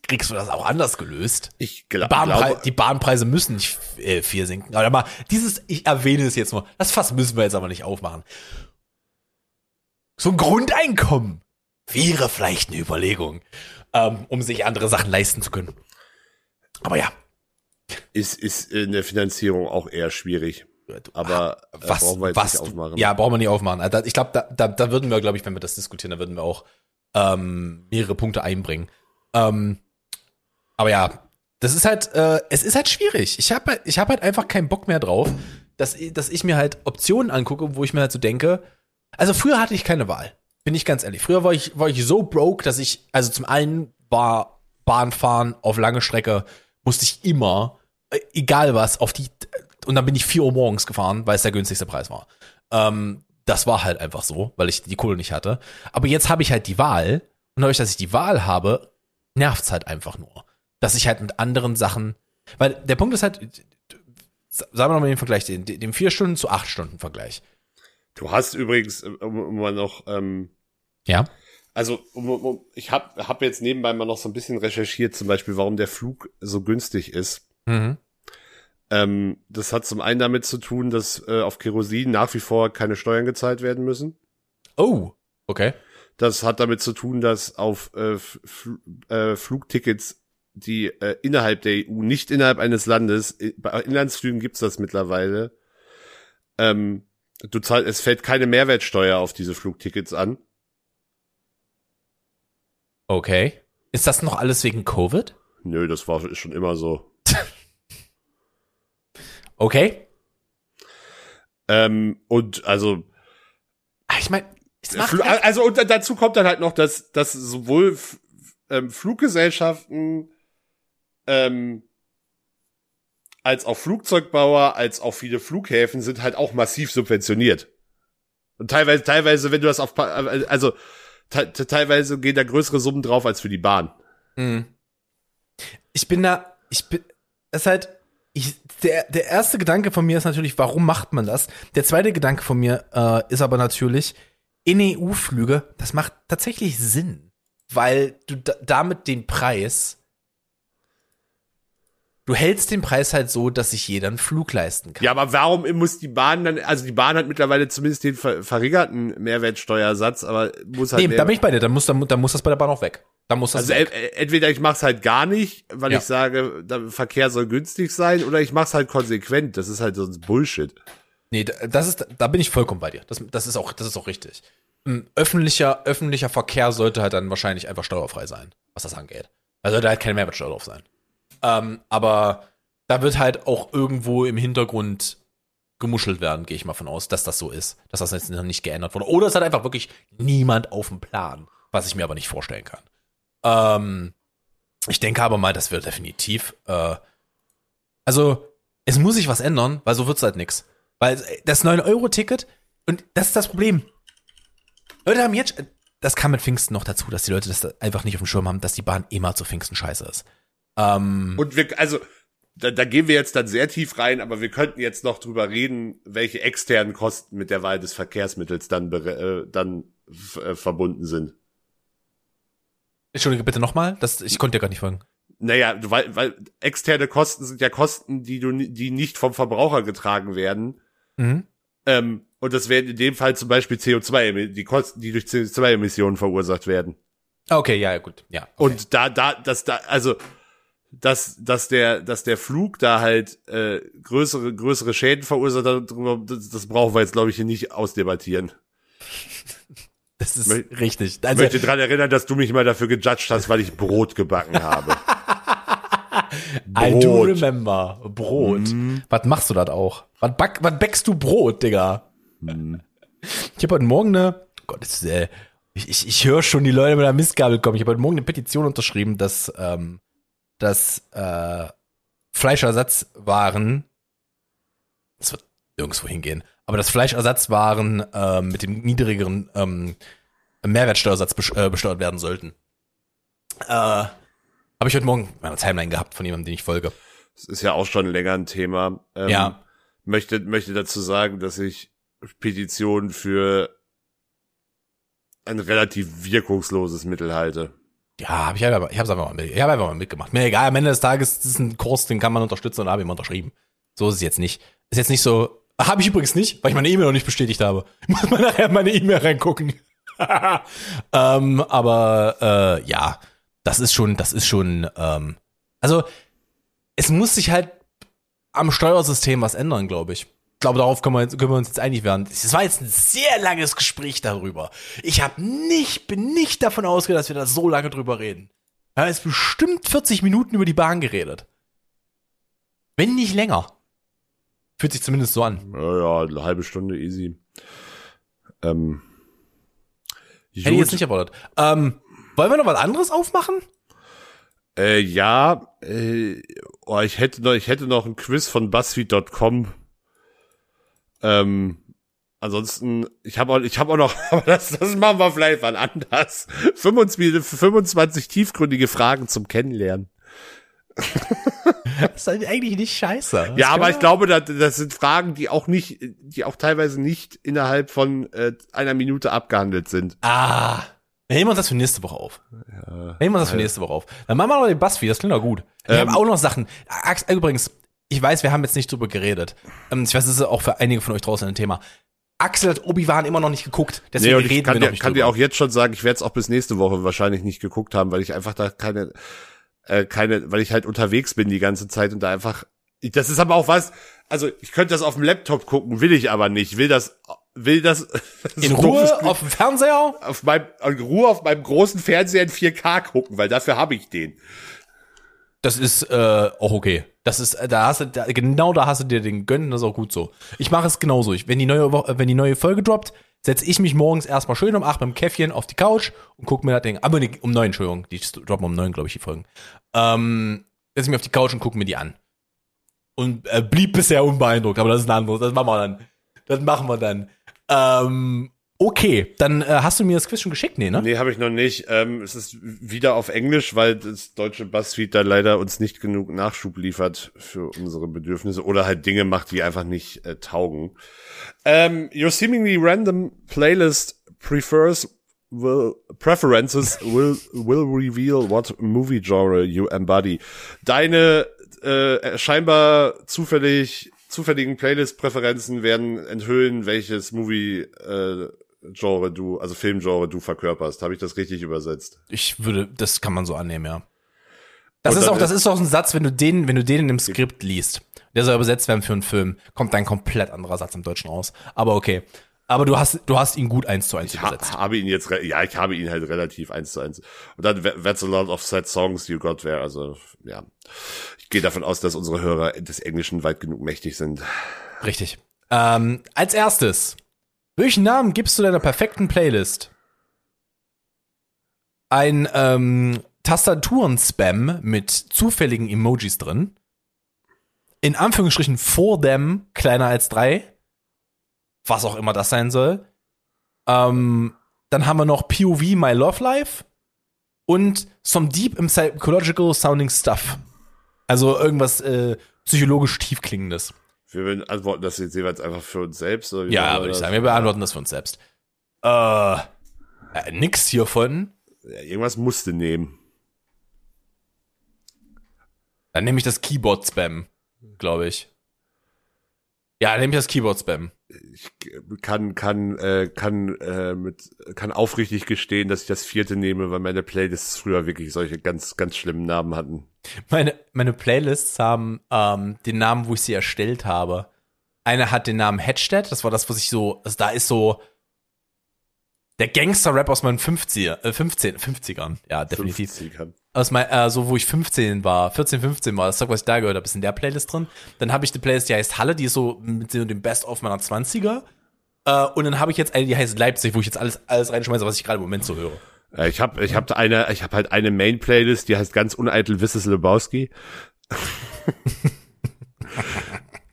B: kriegst du das auch anders gelöst.
C: Ich gla
B: Bahnprei
C: glaube,
B: die Bahnpreise müssen nicht äh, viel sinken. Aber mal, dieses, ich erwähne es jetzt nur, das Fass müssen wir jetzt aber nicht aufmachen. So ein Grundeinkommen wäre vielleicht eine Überlegung, ähm, um sich andere Sachen leisten zu können. Aber ja,
C: ist, ist in der Finanzierung auch eher schwierig. Aber äh,
B: was,
C: brauchen wir jetzt
B: was,
C: nicht aufmachen.
B: ja, brauchen wir nicht aufmachen. Also, ich glaube, da, da, da würden wir, glaube ich, wenn wir das diskutieren, da würden wir auch ähm, mehrere Punkte einbringen. Ähm, aber ja, das ist halt, äh, es ist halt schwierig. Ich habe ich hab halt einfach keinen Bock mehr drauf, dass, dass ich mir halt Optionen angucke, wo ich mir halt so denke, also früher hatte ich keine Wahl, bin ich ganz ehrlich. Früher war ich, war ich so broke, dass ich, also zum einen war Bahnfahren auf lange Strecke, musste ich immer, äh, egal was, auf die, und dann bin ich 4 Uhr morgens gefahren, weil es der günstigste Preis war. Ähm, das war halt einfach so, weil ich die Kohle nicht hatte. Aber jetzt habe ich halt die Wahl, und dadurch, dass ich die Wahl habe, nervt's halt einfach nur. Dass ich halt mit anderen Sachen, weil der Punkt ist halt, sagen wir nochmal den Vergleich, den, den 4 Stunden zu 8 Stunden Vergleich.
C: Du hast übrigens, um, um mal noch, ähm,
B: Ja.
C: also ich habe hab jetzt nebenbei mal noch so ein bisschen recherchiert, zum Beispiel, warum der Flug so günstig ist.
B: Mhm.
C: Ähm, das hat zum einen damit zu tun, dass äh, auf Kerosin nach wie vor keine Steuern gezahlt werden müssen.
B: Oh, okay.
C: Das hat damit zu tun, dass auf äh, äh, Flugtickets, die äh, innerhalb der EU, nicht innerhalb eines Landes, bei Inlandsflügen gibt's das mittlerweile, ähm, du zahlst, es fällt keine Mehrwertsteuer auf diese Flugtickets an.
B: Okay. Ist das noch alles wegen Covid?
C: Nö, das war ist schon immer so.
B: Okay.
C: Ähm, und also
B: Ah, Ich meine, halt-
C: also und da- dazu kommt dann halt noch, dass, dass sowohl ähm, Fluggesellschaften ähm, als auch Flugzeugbauer, als auch viele Flughäfen sind halt auch massiv subventioniert. Und teilweise, teilweise, wenn du das auf, also te- teilweise gehen da größere Summen drauf als für die Bahn.
B: Mhm. Ich bin da, ich bin, es ist halt, ich, der, der erste Gedanke von mir ist natürlich, warum macht man das? Der zweite Gedanke von mir äh, ist aber natürlich, in EU-Flüge, das macht tatsächlich Sinn, weil du da, damit den Preis, du hältst den Preis halt so, dass sich jeder einen Flug leisten kann.
C: Ja, aber warum muss die Bahn dann, also die Bahn hat mittlerweile zumindest den ver verringerten Mehrwertsteuersatz, aber muss halt
B: nee, da bin ich bei dir, dann muss, dann, dann muss das bei der Bahn auch weg. Dann muss das
C: Also
B: weg.
C: e- entweder ich mach's halt gar nicht, weil
B: Ja.
C: ich sage, der Verkehr soll günstig sein, oder ich mach's halt konsequent. Das ist halt sonst Bullshit.
B: Nee, da- das ist, da bin ich vollkommen bei dir. Das, das ist auch, das ist auch richtig. Ein öffentlicher, öffentlicher Verkehr sollte halt dann wahrscheinlich einfach steuerfrei sein, was das angeht. Da sollte halt keine Mehrwertsteuer drauf sein. Ähm, aber da wird halt auch irgendwo im Hintergrund gemuschelt werden, gehe ich mal von aus, dass das so ist, dass das jetzt noch nicht geändert wurde. Oder es hat einfach wirklich niemand auf dem Plan, was ich mir aber nicht vorstellen kann. Ähm, ich denke aber mal, das wird definitiv, äh, also es muss sich was ändern, weil so wird's halt nix. Weil das 9-Euro-Ticket, und das ist das Problem. Leute haben jetzt, das kam mit Pfingsten noch dazu, dass die Leute das einfach nicht auf dem Schirm haben, dass die Bahn immer zu Pfingsten scheiße ist. Ähm,
C: Und wir, also, da, da gehen wir jetzt dann sehr tief rein, aber wir könnten jetzt noch drüber reden, welche externen Kosten mit der Wahl des Verkehrsmittels dann, äh, dann äh, verbunden sind.
B: Entschuldige bitte nochmal, das, ich konnte dir gar nicht folgen.
C: Naja, weil, weil externe Kosten sind ja Kosten, die du, die nicht vom Verbraucher getragen werden.
B: Mhm.
C: Ähm, und das wären in dem Fall zum Beispiel CO2, die Kosten, die durch CO2-Emissionen verursacht werden.
B: Okay, ja, ja, gut, ja. Okay.
C: Und da, da, dass da, also, dass, dass der, dass der Flug da halt äh, größere, größere Schäden verursacht, hat, darüber- das, das brauchen wir jetzt, glaube ich, hier nicht ausdebattieren.
B: das ist
C: mö-
B: richtig.
C: Ich
B: Also,
C: möchte dran erinnern, dass du mich mal dafür gejudged hast, weil ich Brot gebacken habe.
B: I do
C: Brot.
B: remember. Brot. Was machst du das auch? Was, back, was backst du Brot, Digga? Ich habe heute Morgen eine, Gott, das ist, äh, ich, ich, ich höre schon die Leute mit der Mistgabel kommen. Ich habe heute Morgen eine Petition unterschrieben, dass, ähm, dass äh, Fleischersatzwaren, das wird nirgendwo hingehen, aber dass Fleischersatzwaren ähm, mit dem niedrigeren ähm, Mehrwertsteuersatz äh, besteuert werden sollten. Äh, habe ich heute Morgen in meiner Timeline gehabt von jemandem, den ich folge.
C: Das ist ja auch schon länger ein Thema. Ähm,
B: Ja.
C: Möchte, möchte dazu sagen, dass ich Petitionen für ein relativ wirkungsloses Mittel halte.
B: Ja, hab ich, einfach, ich hab's einfach ich hab einfach mal mitgemacht. Mir egal, am Ende des Tages ist es ein Kurs, den kann man unterstützen und habe immer unterschrieben. So ist es jetzt nicht. Ist jetzt nicht so, habe ich übrigens nicht, weil ich meine E-Mail noch nicht bestätigt habe. Ich muss mal nachher meine E-Mail reingucken. ähm, aber äh, ja, das ist schon, das ist schon, ähm, also es muss sich halt am Steuersystem was ändern, glaube ich. Ich glaube, darauf können wir, können wir uns jetzt einig werden. Es war jetzt ein sehr langes Gespräch darüber. Ich habe nicht, bin nicht davon ausgegangen, dass wir da so lange drüber reden. Wir haben jetzt bestimmt 40 Minuten über die Bahn geredet. Wenn nicht länger. Fühlt sich zumindest so an.
C: Ja, ja, eine halbe Stunde easy. Ähm,
B: Hätte ich jetzt nicht erwartet. Ähm, wollen wir noch was anderes aufmachen?
C: Äh, ja, äh, oh, ich hätte noch, ich hätte noch ein Quiz von BuzzFeed.com. Ähm, ansonsten, ich habe auch, ich habe auch noch, aber das, das machen wir vielleicht mal anders. 25, 25 tiefgründige Fragen zum Kennenlernen.
B: das ist halt eigentlich nicht scheiße. Das
C: ja, aber ich glaube, das, das sind Fragen, die auch nicht, die auch teilweise nicht innerhalb von äh, einer Minute abgehandelt sind.
B: Ah. Wir heben uns das für nächste Woche auf. Ja, heben wir uns das für nächste Woche auf. Dann machen wir noch den Buzzfeed, das klingt doch gut. Ich ähm, habe auch noch Sachen. Übrigens, ich weiß, wir haben jetzt nicht drüber geredet. Ähm, ich weiß, das ist auch für einige von euch draußen ein Thema. Axel hat Obi-Wan immer noch nicht geguckt, deswegen nee, reden
C: kann
B: wir
C: dir,
B: noch nicht
C: kann dir auch jetzt schon sagen, ich werde es auch bis nächste Woche wahrscheinlich nicht geguckt haben, weil ich einfach da keine äh, keine, weil ich halt unterwegs bin die ganze Zeit und da einfach, ich, das ist aber auch was, also ich könnte das auf dem Laptop gucken, will ich aber nicht, will das, will das,
B: das in Ruhe auf dem Fernseher,
C: auf meinem, in Ruhe auf meinem großen Fernseher in 4K gucken, weil dafür habe ich den.
B: Das ist äh, auch okay. Das ist, da hast du, da, genau da hast du dir den gönnen, das ist auch gut so. Ich mache es genauso. Ich, wenn die neue, wenn die neue Folge droppt, setze ich mich morgens erstmal schön um acht beim Käffchen auf die Couch und gucke mir das Ding, aber nicht um neun, Entschuldigung, die droppen um neun, glaube ich, die Folgen. Ähm, setze ich mich auf die Couch und gucke mir die an. Und äh, blieb bisher unbeeindruckt, aber das ist ein anderes, das machen wir dann. Das machen wir dann. Ähm, okay, dann äh, hast du mir das Quiz schon geschickt, nee, ne?
C: Nee, habe ich noch nicht. Ähm, es ist wieder auf Englisch, weil das deutsche Buzzfeed da leider uns nicht genug Nachschub liefert für unsere Bedürfnisse oder halt Dinge macht, die einfach nicht äh, taugen. Um, your seemingly random playlist prefers will preferences will will reveal what movie genre you embody. Deine äh, scheinbar zufällig zufälligen Playlist-Präferenzen werden enthüllen, welches Movie äh, Genre du, also Filmgenre du verkörperst. Habe ich das richtig übersetzt?
B: Ich würde, das kann man so annehmen, ja. Das ist auch, das ist auch ein Satz, wenn du den, wenn du den in dem Skript liest der soll übersetzt werden für einen Film, kommt ein komplett anderer Satz im Deutschen raus. Aber okay. Aber du hast, du hast ihn gut eins zu eins
C: ich
B: übersetzt.
C: Ha, habe ihn jetzt, ja, ich habe ihn halt relativ eins zu eins. Und dann, that's a lot of sad songs you got there. Also, ja. Ich gehe davon aus, dass unsere Hörer des Englischen weit genug mächtig sind.
B: Richtig. Ähm, als erstes, welchen Namen gibst du deiner perfekten Playlist? Ein ähm, Tastaturen-Spam mit zufälligen Emojis drin in Anführungsstrichen vor dem kleiner als drei. Was auch immer das sein soll. Ähm, dann haben wir noch POV My Love Life und some deep psychological sounding stuff. Also irgendwas äh, psychologisch tiefklingendes.
C: Wir antworten das jetzt jeweils einfach für uns selbst. Oder
B: ja, würde ich sagen. Wir beantworten das für uns selbst. Äh, äh nix hiervon.
C: Ja, irgendwas musste nehmen.
B: Dann nehme ich das Keyboard-Spam glaube ich. Ja, nehme ich das Keyboard Spam.
C: Ich kann kann äh, kann äh, mit kann aufrichtig gestehen, dass ich das vierte nehme, weil meine Playlists früher wirklich solche ganz ganz schlimmen Namen hatten.
B: Meine meine Playlists haben ähm, den Namen, wo ich sie erstellt habe. Eine hat den Namen Hedstedt, das war das, was ich so, also da ist so der Gangster-Rap aus meinen 50er, äh, 15, 50ern. Ja, definitiv. 50ern. Aus mein, äh, so wo ich 15 war, 14, 15 war, das Zeug, was ich da gehört habe, ist in der Playlist drin. Dann habe ich eine Playlist, die heißt Halle, die ist so mit dem Best-of meiner 20er. Äh, und dann habe ich jetzt eine, die heißt Leipzig, wo ich jetzt alles, alles reinschmeiße, was ich gerade im Moment so höre.
C: Ich habe ich hab eine, ich habe halt eine Main-Playlist, die heißt ganz uneitel Wisses Lebowski.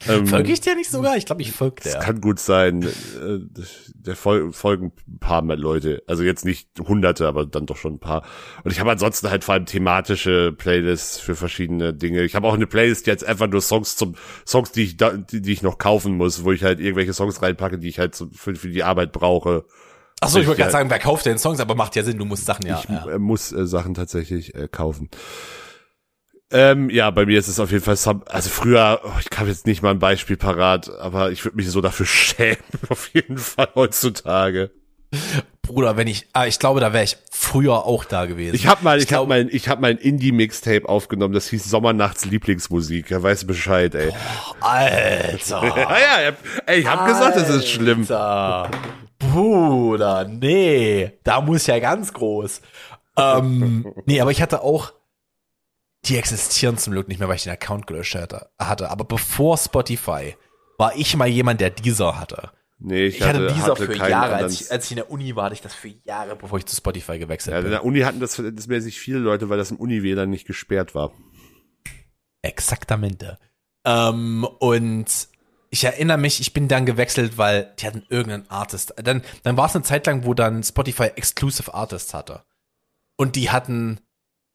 B: Ähm, folge ich dir nicht sogar? Ich glaube, ich folge
C: der. Das kann gut sein. Äh, der Fol folgen ein paar mehr Leute. Also jetzt nicht hunderte, aber dann doch schon ein paar. Und ich habe ansonsten halt vor allem thematische Playlists für verschiedene Dinge. Ich habe auch eine Playlist, die jetzt einfach nur Songs zum Songs, die ich da, die, die ich noch kaufen muss, wo ich halt irgendwelche Songs reinpacke, die ich halt für, für die Arbeit brauche.
B: Achso, ich wollte
C: Ja.
B: gerade sagen, wer kauft denn Songs, aber macht ja Sinn, du musst Sachen ja.
C: ich
B: ja.
C: äh, muss äh, Sachen tatsächlich äh, kaufen. Ähm, ja, bei mir ist es auf jeden Fall, also früher, oh, ich habe jetzt nicht mal ein Beispiel parat, aber ich würde mich so dafür schämen, auf jeden Fall heutzutage.
B: Bruder, wenn ich, ah, ich glaube, da wäre ich früher auch da gewesen.
C: Ich habe mal, ich,
B: Ich
C: habe mal, ich habe mal ein Indie-Mixtape aufgenommen, das hieß Sommernachts Lieblingsmusik. Er weiß Bescheid, ey.
B: Alter.
C: Ah ja, ich hab- ey, ich hab gesagt, das ist schlimm.
B: Alter. Bruder, nee. Da muss ja ganz groß. Ähm, nee, aber ich hatte auch, die existieren zum Glück nicht mehr, weil ich den Account gelöscht hatte. Aber bevor Spotify war ich mal jemand, der dieser hatte.
C: Nee, ich,
B: Ich hatte,
C: hatte,
B: dieser
C: hatte
B: für Jahre. Als ich, als ich in der Uni war, hatte ich das für Jahre, bevor ich zu Spotify gewechselt
C: ja, in
B: bin.
C: der Uni hatten das verhältnismäßig viele Leute, weil das im Uni-WLAN nicht gesperrt war.
B: Exaktamente. Ähm, und ich erinnere mich, ich bin dann gewechselt, weil die hatten irgendeinen Artist. Dann, dann war es eine Zeit lang, wo dann Spotify Exclusive Artists hatte. Und die hatten,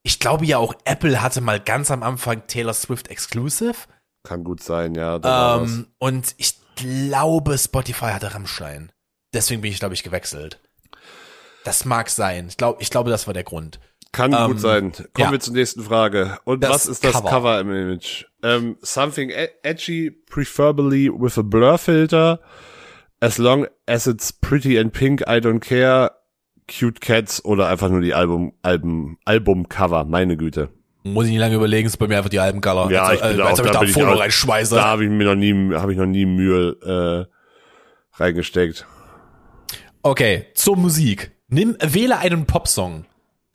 B: ich glaube ja auch Apple hatte mal ganz am Anfang Taylor Swift Exclusive.
C: Kann gut sein, ja.
B: Ähm, und ich glaube, Spotify hatte Rammstein. Deswegen bin ich, glaube ich, gewechselt. Das mag sein. Ich glaube, ich glaube, das war der Grund.
C: Kann
B: ähm,
C: gut sein. Kommen
B: ja.
C: wir zur nächsten Frage. Und
B: Das
C: was ist das
B: Cover.
C: Cover, im Image? Ähm, something e- edgy, preferably with a blur filter. As long as it's pretty and pink, I don't care. Cute Cats oder einfach nur die Album, Album, Albumcover, meine Güte.
B: Muss ich nicht lange überlegen, ist bei mir einfach die Albencolor.
C: Ja,
B: also,
C: ich bin
B: äh,
C: auch-
B: ob ich
C: da
B: da
C: bin ich auch-
B: reinschmeiße.
C: Da habe ich mir noch nie, habe ich noch nie Mühe äh, reingesteckt.
B: Okay, zur Musik. Nimm, wähle einen Popsong.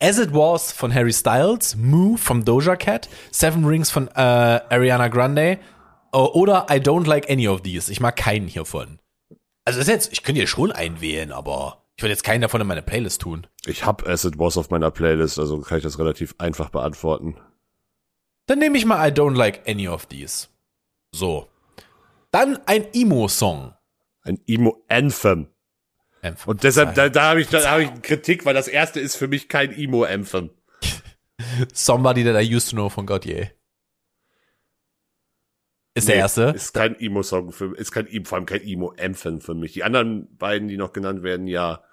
B: As It Was von Harry Styles, Moo von Doja Cat, Seven Rings von äh, Ariana Grande äh, oder I Don't Like Any of These. Ich mag keinen hiervon. Also das ist jetzt, ich könnte hier schon einwählen, aber ich würde jetzt keinen davon in meine Playlist tun.
C: Ich hab As It Was auf meiner Playlist, also kann ich das relativ einfach beantworten.
B: Dann nehme ich mal I Don't Like Any of These. So. Dann ein Emo-Song.
C: Ein Emo-Anthem. Und deshalb, da, da habe ich, da habe ich eine Kritik, weil das erste ist für mich kein Emo-Anthem.
B: Somebody That I Used to Know von Gautier. Ist der
C: Nee,
B: erste?
C: Ist kein Emo-Song für ist kein Emo, vor allem kein Emo-Anthem für mich. Die anderen beiden, die noch genannt werden, ja.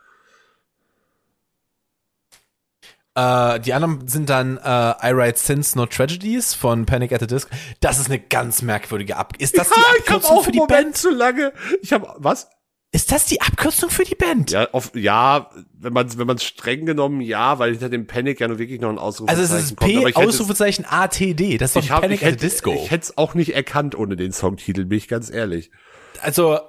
B: Äh, die anderen sind dann äh, I Write Sins Not Tragedies von Panic at the Disco. Das ist eine ganz merkwürdige Ab. Ist das die Abkürzung für die Band?
C: zu lange. Ich habe was?
B: Ist das die Abkürzung für die Band?
C: Ja, auf, ja, wenn man wenn man streng genommen, ja, weil hinter dem Panic ja nur wirklich noch ein
B: also
C: Ausrufezeichen
B: es ist
C: kommt.
B: P
C: hätte es-
B: Ausrufezeichen ATD. Das ist doch
C: hab,
B: Panic
C: ich,
B: at the
C: hätte,
B: Disco.
C: ich hätte es auch nicht erkannt ohne den Songtitel, bin ich ganz ehrlich.
B: also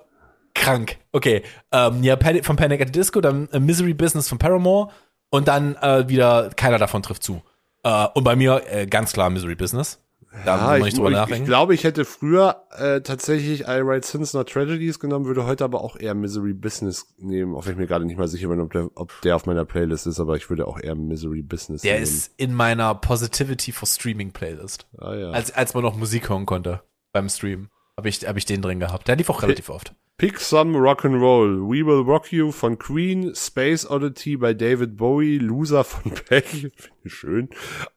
B: krank. Okay, ähm, ja Panic, von Panic at the Disco, dann äh, Misery Business von Paramore und dann äh, wieder keiner davon trifft zu. Äh, und bei mir äh, ganz klar Misery Business. Da muss man
C: ich,
B: nicht drüber
C: ich, ich glaube, ich hätte früher äh, tatsächlich I Write Sins Not Tragedies genommen, würde heute aber auch eher Misery Business nehmen, auch wenn ich mir gerade nicht mal sicher bin, ob der, ob der auf meiner Playlist ist, aber ich würde auch eher Misery Business
B: der
C: nehmen.
B: ist in meiner Positivity for Streaming Playlist.
C: ah, ja.
B: Als, als man noch Musik hören konnte beim Stream, habe ich, hab ich den drin gehabt. Der lief auch relativ oft.
C: Pick some Rock'n'Roll. We Will Rock You von Queen, Space Oddity bei David Bowie, Loser von Beck, finde ich schön.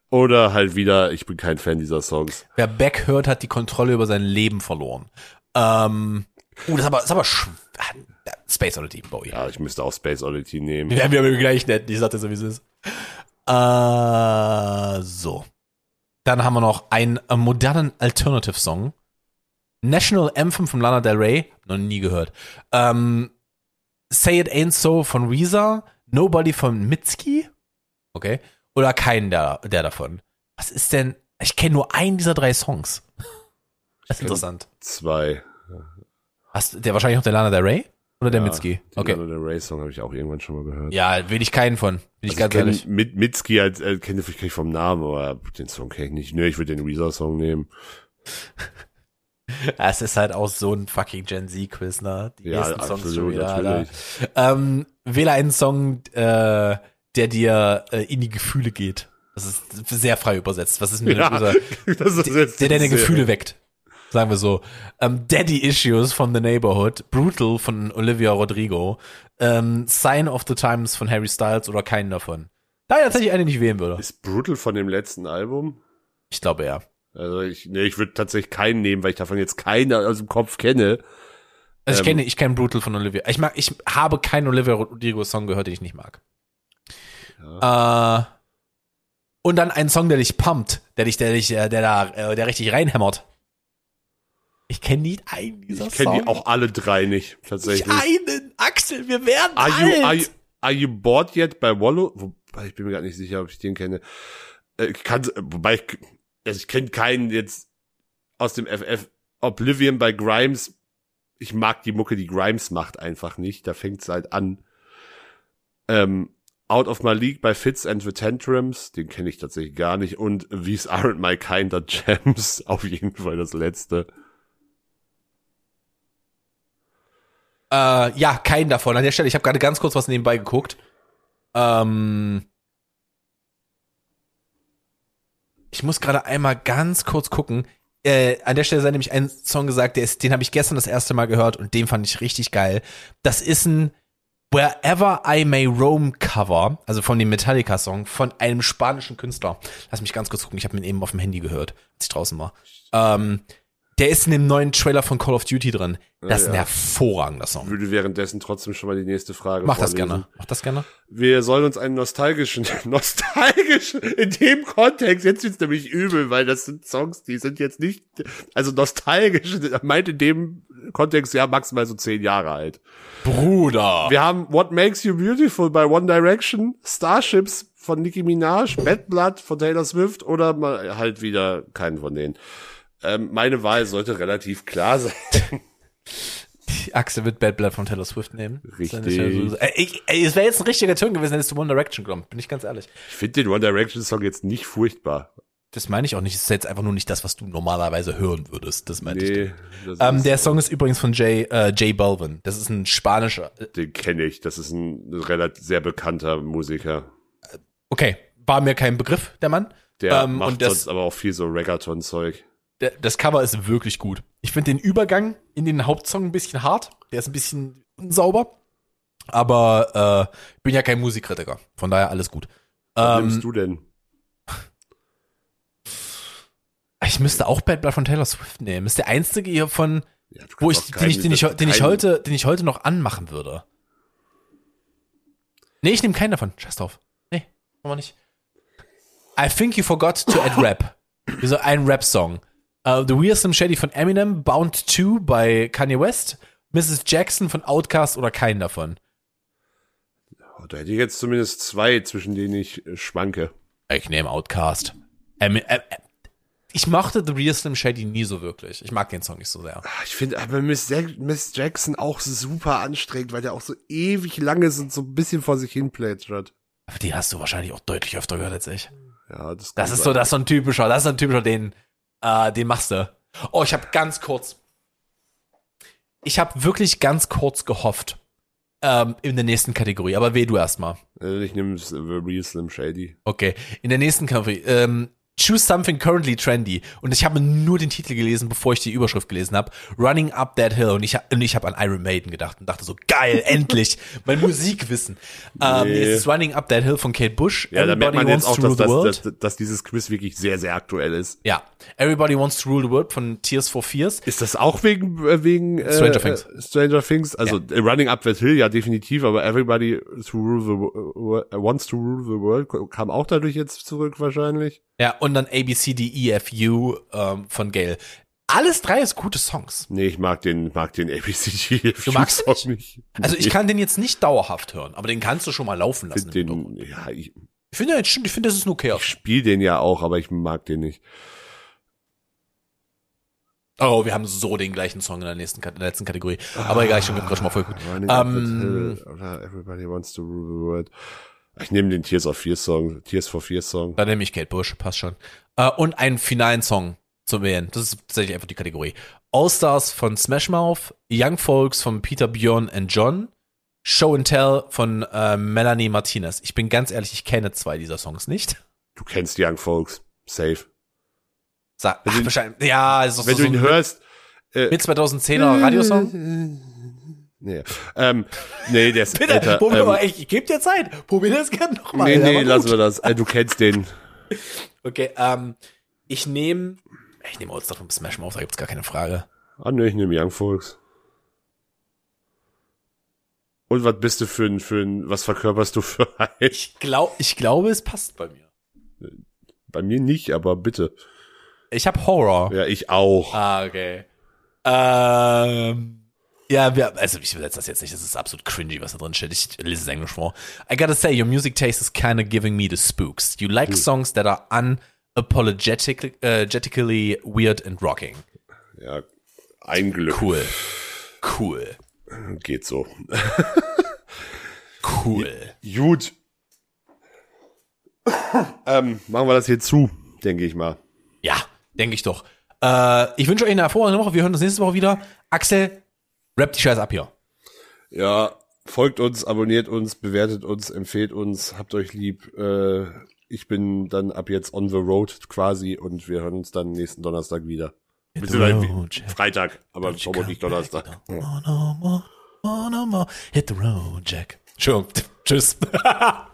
C: Oder halt wieder, ich bin kein Fan dieser Songs.
B: Wer Beck hört, hat die Kontrolle über sein Leben verloren. Ähm, uh, das ist aber, das ist aber ah, Space Oddity, Bowie.
C: Ja, ich müsste auch Space Oddity nehmen.
B: Wir haben ja gleich nett, ich sagte so, wie es ist. Äh, so. Dann haben wir noch einen modernen Alternative Song. National Anthem von Lana Del Rey, noch nie gehört. Ähm, Say It Ain't So von Reza, Nobody von Mitski, okay, oder keinen der, der davon. Was ist denn, ich kenne nur einen dieser drei Songs. Das ist interessant.
C: Zwei.
B: Hast der wahrscheinlich noch der Lana Del Rey oder der
C: Ja,
B: Mitski? Okay.
C: Lana Del Rey Song habe ich auch irgendwann schon mal gehört.
B: Ja, will ich keinen von. Bin ich
C: Also
B: ganz
C: ich
B: ehrlich.
C: Mit, Mitski als, äh, kenne ich vielleicht vom Namen, aber den Song kenne ich nicht. Nö, ich würde den Weezer-Song nehmen.
B: Es ist halt auch so ein fucking Gen Z-Quiz, ne? Die
C: Ja,
B: nächsten Songs
C: absolut,
B: schon wieder. Ähm, wähle einen Song, äh, der dir äh, in die Gefühle geht. Das ist sehr frei übersetzt. Was ist denn
C: Ja,
B: unser,
C: das ist jetzt
B: der deine Gefühle weckt? Sagen wir so. Ähm, Daddy Issues von The Neighborhood, Brutal von Olivia Rodrigo, ähm, Sign of the Times von Harry Styles oder keinen davon. Da ich tatsächlich einen nicht wählen würde.
C: Ist Brutal von dem letzten Album?
B: Ich glaube ja.
C: Also ich, nee, ich würde tatsächlich keinen nehmen, weil ich davon jetzt keinen aus dem Kopf kenne.
B: Also ich
C: Ähm,
B: kenne ich kenn Brutal von Olivia. Ich mag, ich habe keinen Olivia Rodrigo-Song gehört, den ich nicht mag. Äh, und dann einen Song, der dich pumpt, der dich, der dich, äh, der da, äh, der richtig reinhämmert. Ich kenne nie einen dieser
C: Ich kenne die auch alle drei nicht,
B: Nicht
C: tatsächlich.
B: einen. Axel, wir werden
C: Are
B: alt.
C: you, are, you, are you bored yet bei Wallow? Wobei, ich bin mir gar nicht sicher, ob ich den kenne. Äh, Ich kann, wobei ich, also ich kenne keinen jetzt aus dem FF. Oblivion bei Grimes. Ich mag die Mucke, die Grimes macht einfach nicht. Da fängt's halt an. Ähm, Out of My League bei Fits and the Tantrums, den kenne ich tatsächlich gar nicht. Und These Aren't My Kinder Gems, auf jeden Fall das letzte.
B: Äh, ja, keinen davon. An der Stelle, ich habe gerade ganz kurz was nebenbei geguckt. Ähm, ich muss gerade einmal ganz kurz gucken. Äh, an der Stelle sei nämlich ein Song gesagt, der ist, den habe ich gestern das erste Mal gehört und den fand ich richtig geil. Das ist ein Wherever I May Roam Cover, also von dem Metallica-Song, von einem spanischen Künstler. Lass mich ganz kurz gucken, ich habe ihn eben auf dem Handy gehört, als ich draußen war. Ähm, der ist in dem neuen Trailer von Call of Duty drin. Das ist ein
C: ja.
B: hervorragender Song.
C: Würde währenddessen trotzdem schon mal die nächste Frage
B: Mach das
C: vorlesen.
B: gerne. Mach das gerne.
C: Wir sollen uns einen nostalgischen, nostalgischen, in dem Kontext, jetzt wird's nämlich übel, weil das sind Songs, die sind jetzt nicht, also nostalgisch, meint in dem Kontext ja maximal so zehn Jahre alt.
B: Bruder.
C: Wir haben What Makes You Beautiful bei One Direction, Starships von Nicki Minaj, Bad Blood von Taylor Swift oder mal halt wieder keinen von denen. Ähm, meine Wahl sollte relativ klar sein.
B: Axel wird Bad Blood von Taylor Swift nehmen.
C: Richtig.
B: Ey, ich, ey, es wäre jetzt ein richtiger Ton gewesen, hättest du One Direction genommen. Bin ich ganz ehrlich.
C: Ich finde den One Direction Song jetzt nicht furchtbar.
B: Das meine ich auch nicht. Es ist jetzt einfach nur nicht das, was du normalerweise hören würdest. Das meinte ich.
C: Nee, das
B: Ähm, der Song ist übrigens von Jay, äh, Jay Balvin. Das ist ein spanischer. äh,
C: Den kenne ich. Das ist ein relativ sehr bekannter Musiker.
B: Okay, war mir kein Begriff, der Mann.
C: Der
B: Ähm,
C: macht
B: und das-
C: sonst aber auch viel so Reggaeton-Zeug.
B: Das Cover ist wirklich gut. Ich finde den Übergang in den Hauptsong ein bisschen hart. Der ist ein bisschen unsauber. Aber äh, ich bin ja kein Musikkritiker. Von daher alles gut.
C: Was
B: Ähm,
C: nimmst du denn?
B: Ich müsste auch Bad Blood von Taylor Swift nehmen. Ist der einzige hier von,
C: Ja,
B: wo ich,
C: auch
B: den ich,
C: keinen-
B: den ich, den ich
C: keinen-
B: heute, den ich heute noch anmachen würde. Nee, ich nehme keinen davon. Scheiß drauf. Nee, machen wir nicht. I think you forgot to add rap. So ein Rap-Song. Uh, The Slim Shady von Eminem, Bound 2 bei Kanye West, Mrs. Jackson von Outkast oder keinen davon.
C: Oh, da hätte ich jetzt zumindest zwei, zwischen denen ich äh, schwanke.
B: Ich nehme Outkast. Ähm, äh, ich mochte The Real Slim Shady nie so wirklich. Ich mag den Song nicht so sehr.
C: Ah, Ich finde aber Miss, Miss Jackson auch super anstrengend, weil der auch so ewig lang ist und so ein bisschen vor sich hin plätschert.
B: Aber die hast du wahrscheinlich auch deutlich öfter gehört als ich.
C: Ja, das,
B: Das ist
C: sein.
B: so, das ist so ein typischer, das ist so ein typischer, den, äh, den machst du. Oh, ich habe ganz kurz, ich habe wirklich ganz kurz gehofft ähm, in der nächsten Kategorie. Aber weh du erstmal.
C: Äh, Ich nehme The Real Slim Shady.
B: Okay, in der nächsten Kategorie. Ähm, Choose something currently trendy. Und ich habe nur den Titel gelesen, bevor ich die Überschrift gelesen habe. Running up that hill. Und ich, und ich habe an Iron Maiden gedacht und dachte so, geil, endlich, mein Musikwissen. Ähm,
C: Nee.
B: es ist Running up that hill von Kate Bush.
C: Ja, da merkt man jetzt auch, dass, dass, dass, dass dieses Quiz wirklich sehr, sehr aktuell ist.
B: Ja, Everybody Wants to Rule the World von Tears for Fears.
C: Ist das auch wegen, äh, wegen äh,
B: Stranger Things.
C: äh, Stranger Things? Also äh, Running Up That Hill, ja, definitiv, aber Everybody to rule the, Wants to Rule the World kam auch dadurch jetzt zurück wahrscheinlich.
B: Ja, und dann A, B, C, D, E, F, U ähm, von Gail. Alles drei ist gute Songs.
C: Nee, ich mag den, mag den ABCG.
B: Du magst
C: auch nicht.
B: Also ich kann den jetzt nicht dauerhaft hören, aber den kannst du schon mal laufen lassen.
C: den, ja, ich,
B: Ich finde, ich finde, das ist ein okay.
C: ich spiele den ja auch, aber ich mag den nicht.
B: Oh, wir haben so den gleichen Song in der nächsten, in der letzten Kategorie. Aber egal, ich bin gerade schon mal voll gut.
C: Up That
B: Ähm,
C: Everybody Wants to Rule the World. Ich nehme den Tears of Fear Song, Tears for Fear Song.
B: Dann nehme ich Kate Bush, passt schon. Äh, und einen finalen Song zu wählen. Das ist tatsächlich einfach die Kategorie. All Stars von Smash Mouth, Young Folks von Peter Bjorn and John, Show and Tell von äh, Melanie Martinez. Ich bin ganz ehrlich, ich kenne zwei dieser Songs nicht.
C: Du kennst Young Folks. Safe.
B: Sag, ach, wahrscheinlich, ja, ist doch
C: Wenn
B: so,
C: du ihn
B: so
C: hörst, äh,
B: mit 2010er Radiosong.
C: Nee, ähm, nee, der ist
B: Bitte,
C: älter.
B: probier
C: ähm,
B: mal, ich, ich gebe dir Zeit. Probier das gerne nochmal.
C: nee, nee, lassen wir das. Äh, du kennst den.
B: Okay, ähm, ich nehme, ich nehme Stars von Smash Mouth, da gibt's gar keine Frage.
C: Ah, nee, ich nehme Young Folks. Und was bist du für ein, für ein, was verkörperst du für ein?
B: Ich, glaub, ich glaube, es passt bei mir.
C: Bei mir nicht, aber bitte.
B: Ich habe Horror.
C: Ja, ich auch.
B: Ah, okay. Ähm, ja, wir, also ich übersetze das jetzt nicht, das ist absolut cringy, was da drin steht. Ich lese es Englisch vor. I gotta say, your music taste is kinda giving me the spooks. You like songs that are unapologetically uh, weird and rocking.
C: Ja, ein Glück.
B: Cool. Cool.
C: Geht so.
B: Cool.
C: Gut. ähm, machen wir das hier zu, denke ich mal.
B: Ja, denke ich doch. Äh, ich wünsche euch eine hervorragende Woche. Wir hören uns nächste Woche wieder. Axel, rap die Scheiße ab hier.
C: Ja, folgt uns, abonniert uns, bewertet uns, empfehlt uns, habt euch lieb. Äh, ich bin dann ab jetzt on the road quasi und wir hören uns dann nächsten Donnerstag wieder. Beziehungsweise
B: Jack.
C: Freitag, aber
B: Don't
C: nicht Donnerstag?
B: no more, no more, no more. Hit the road, Jack. Schön. Tschüss.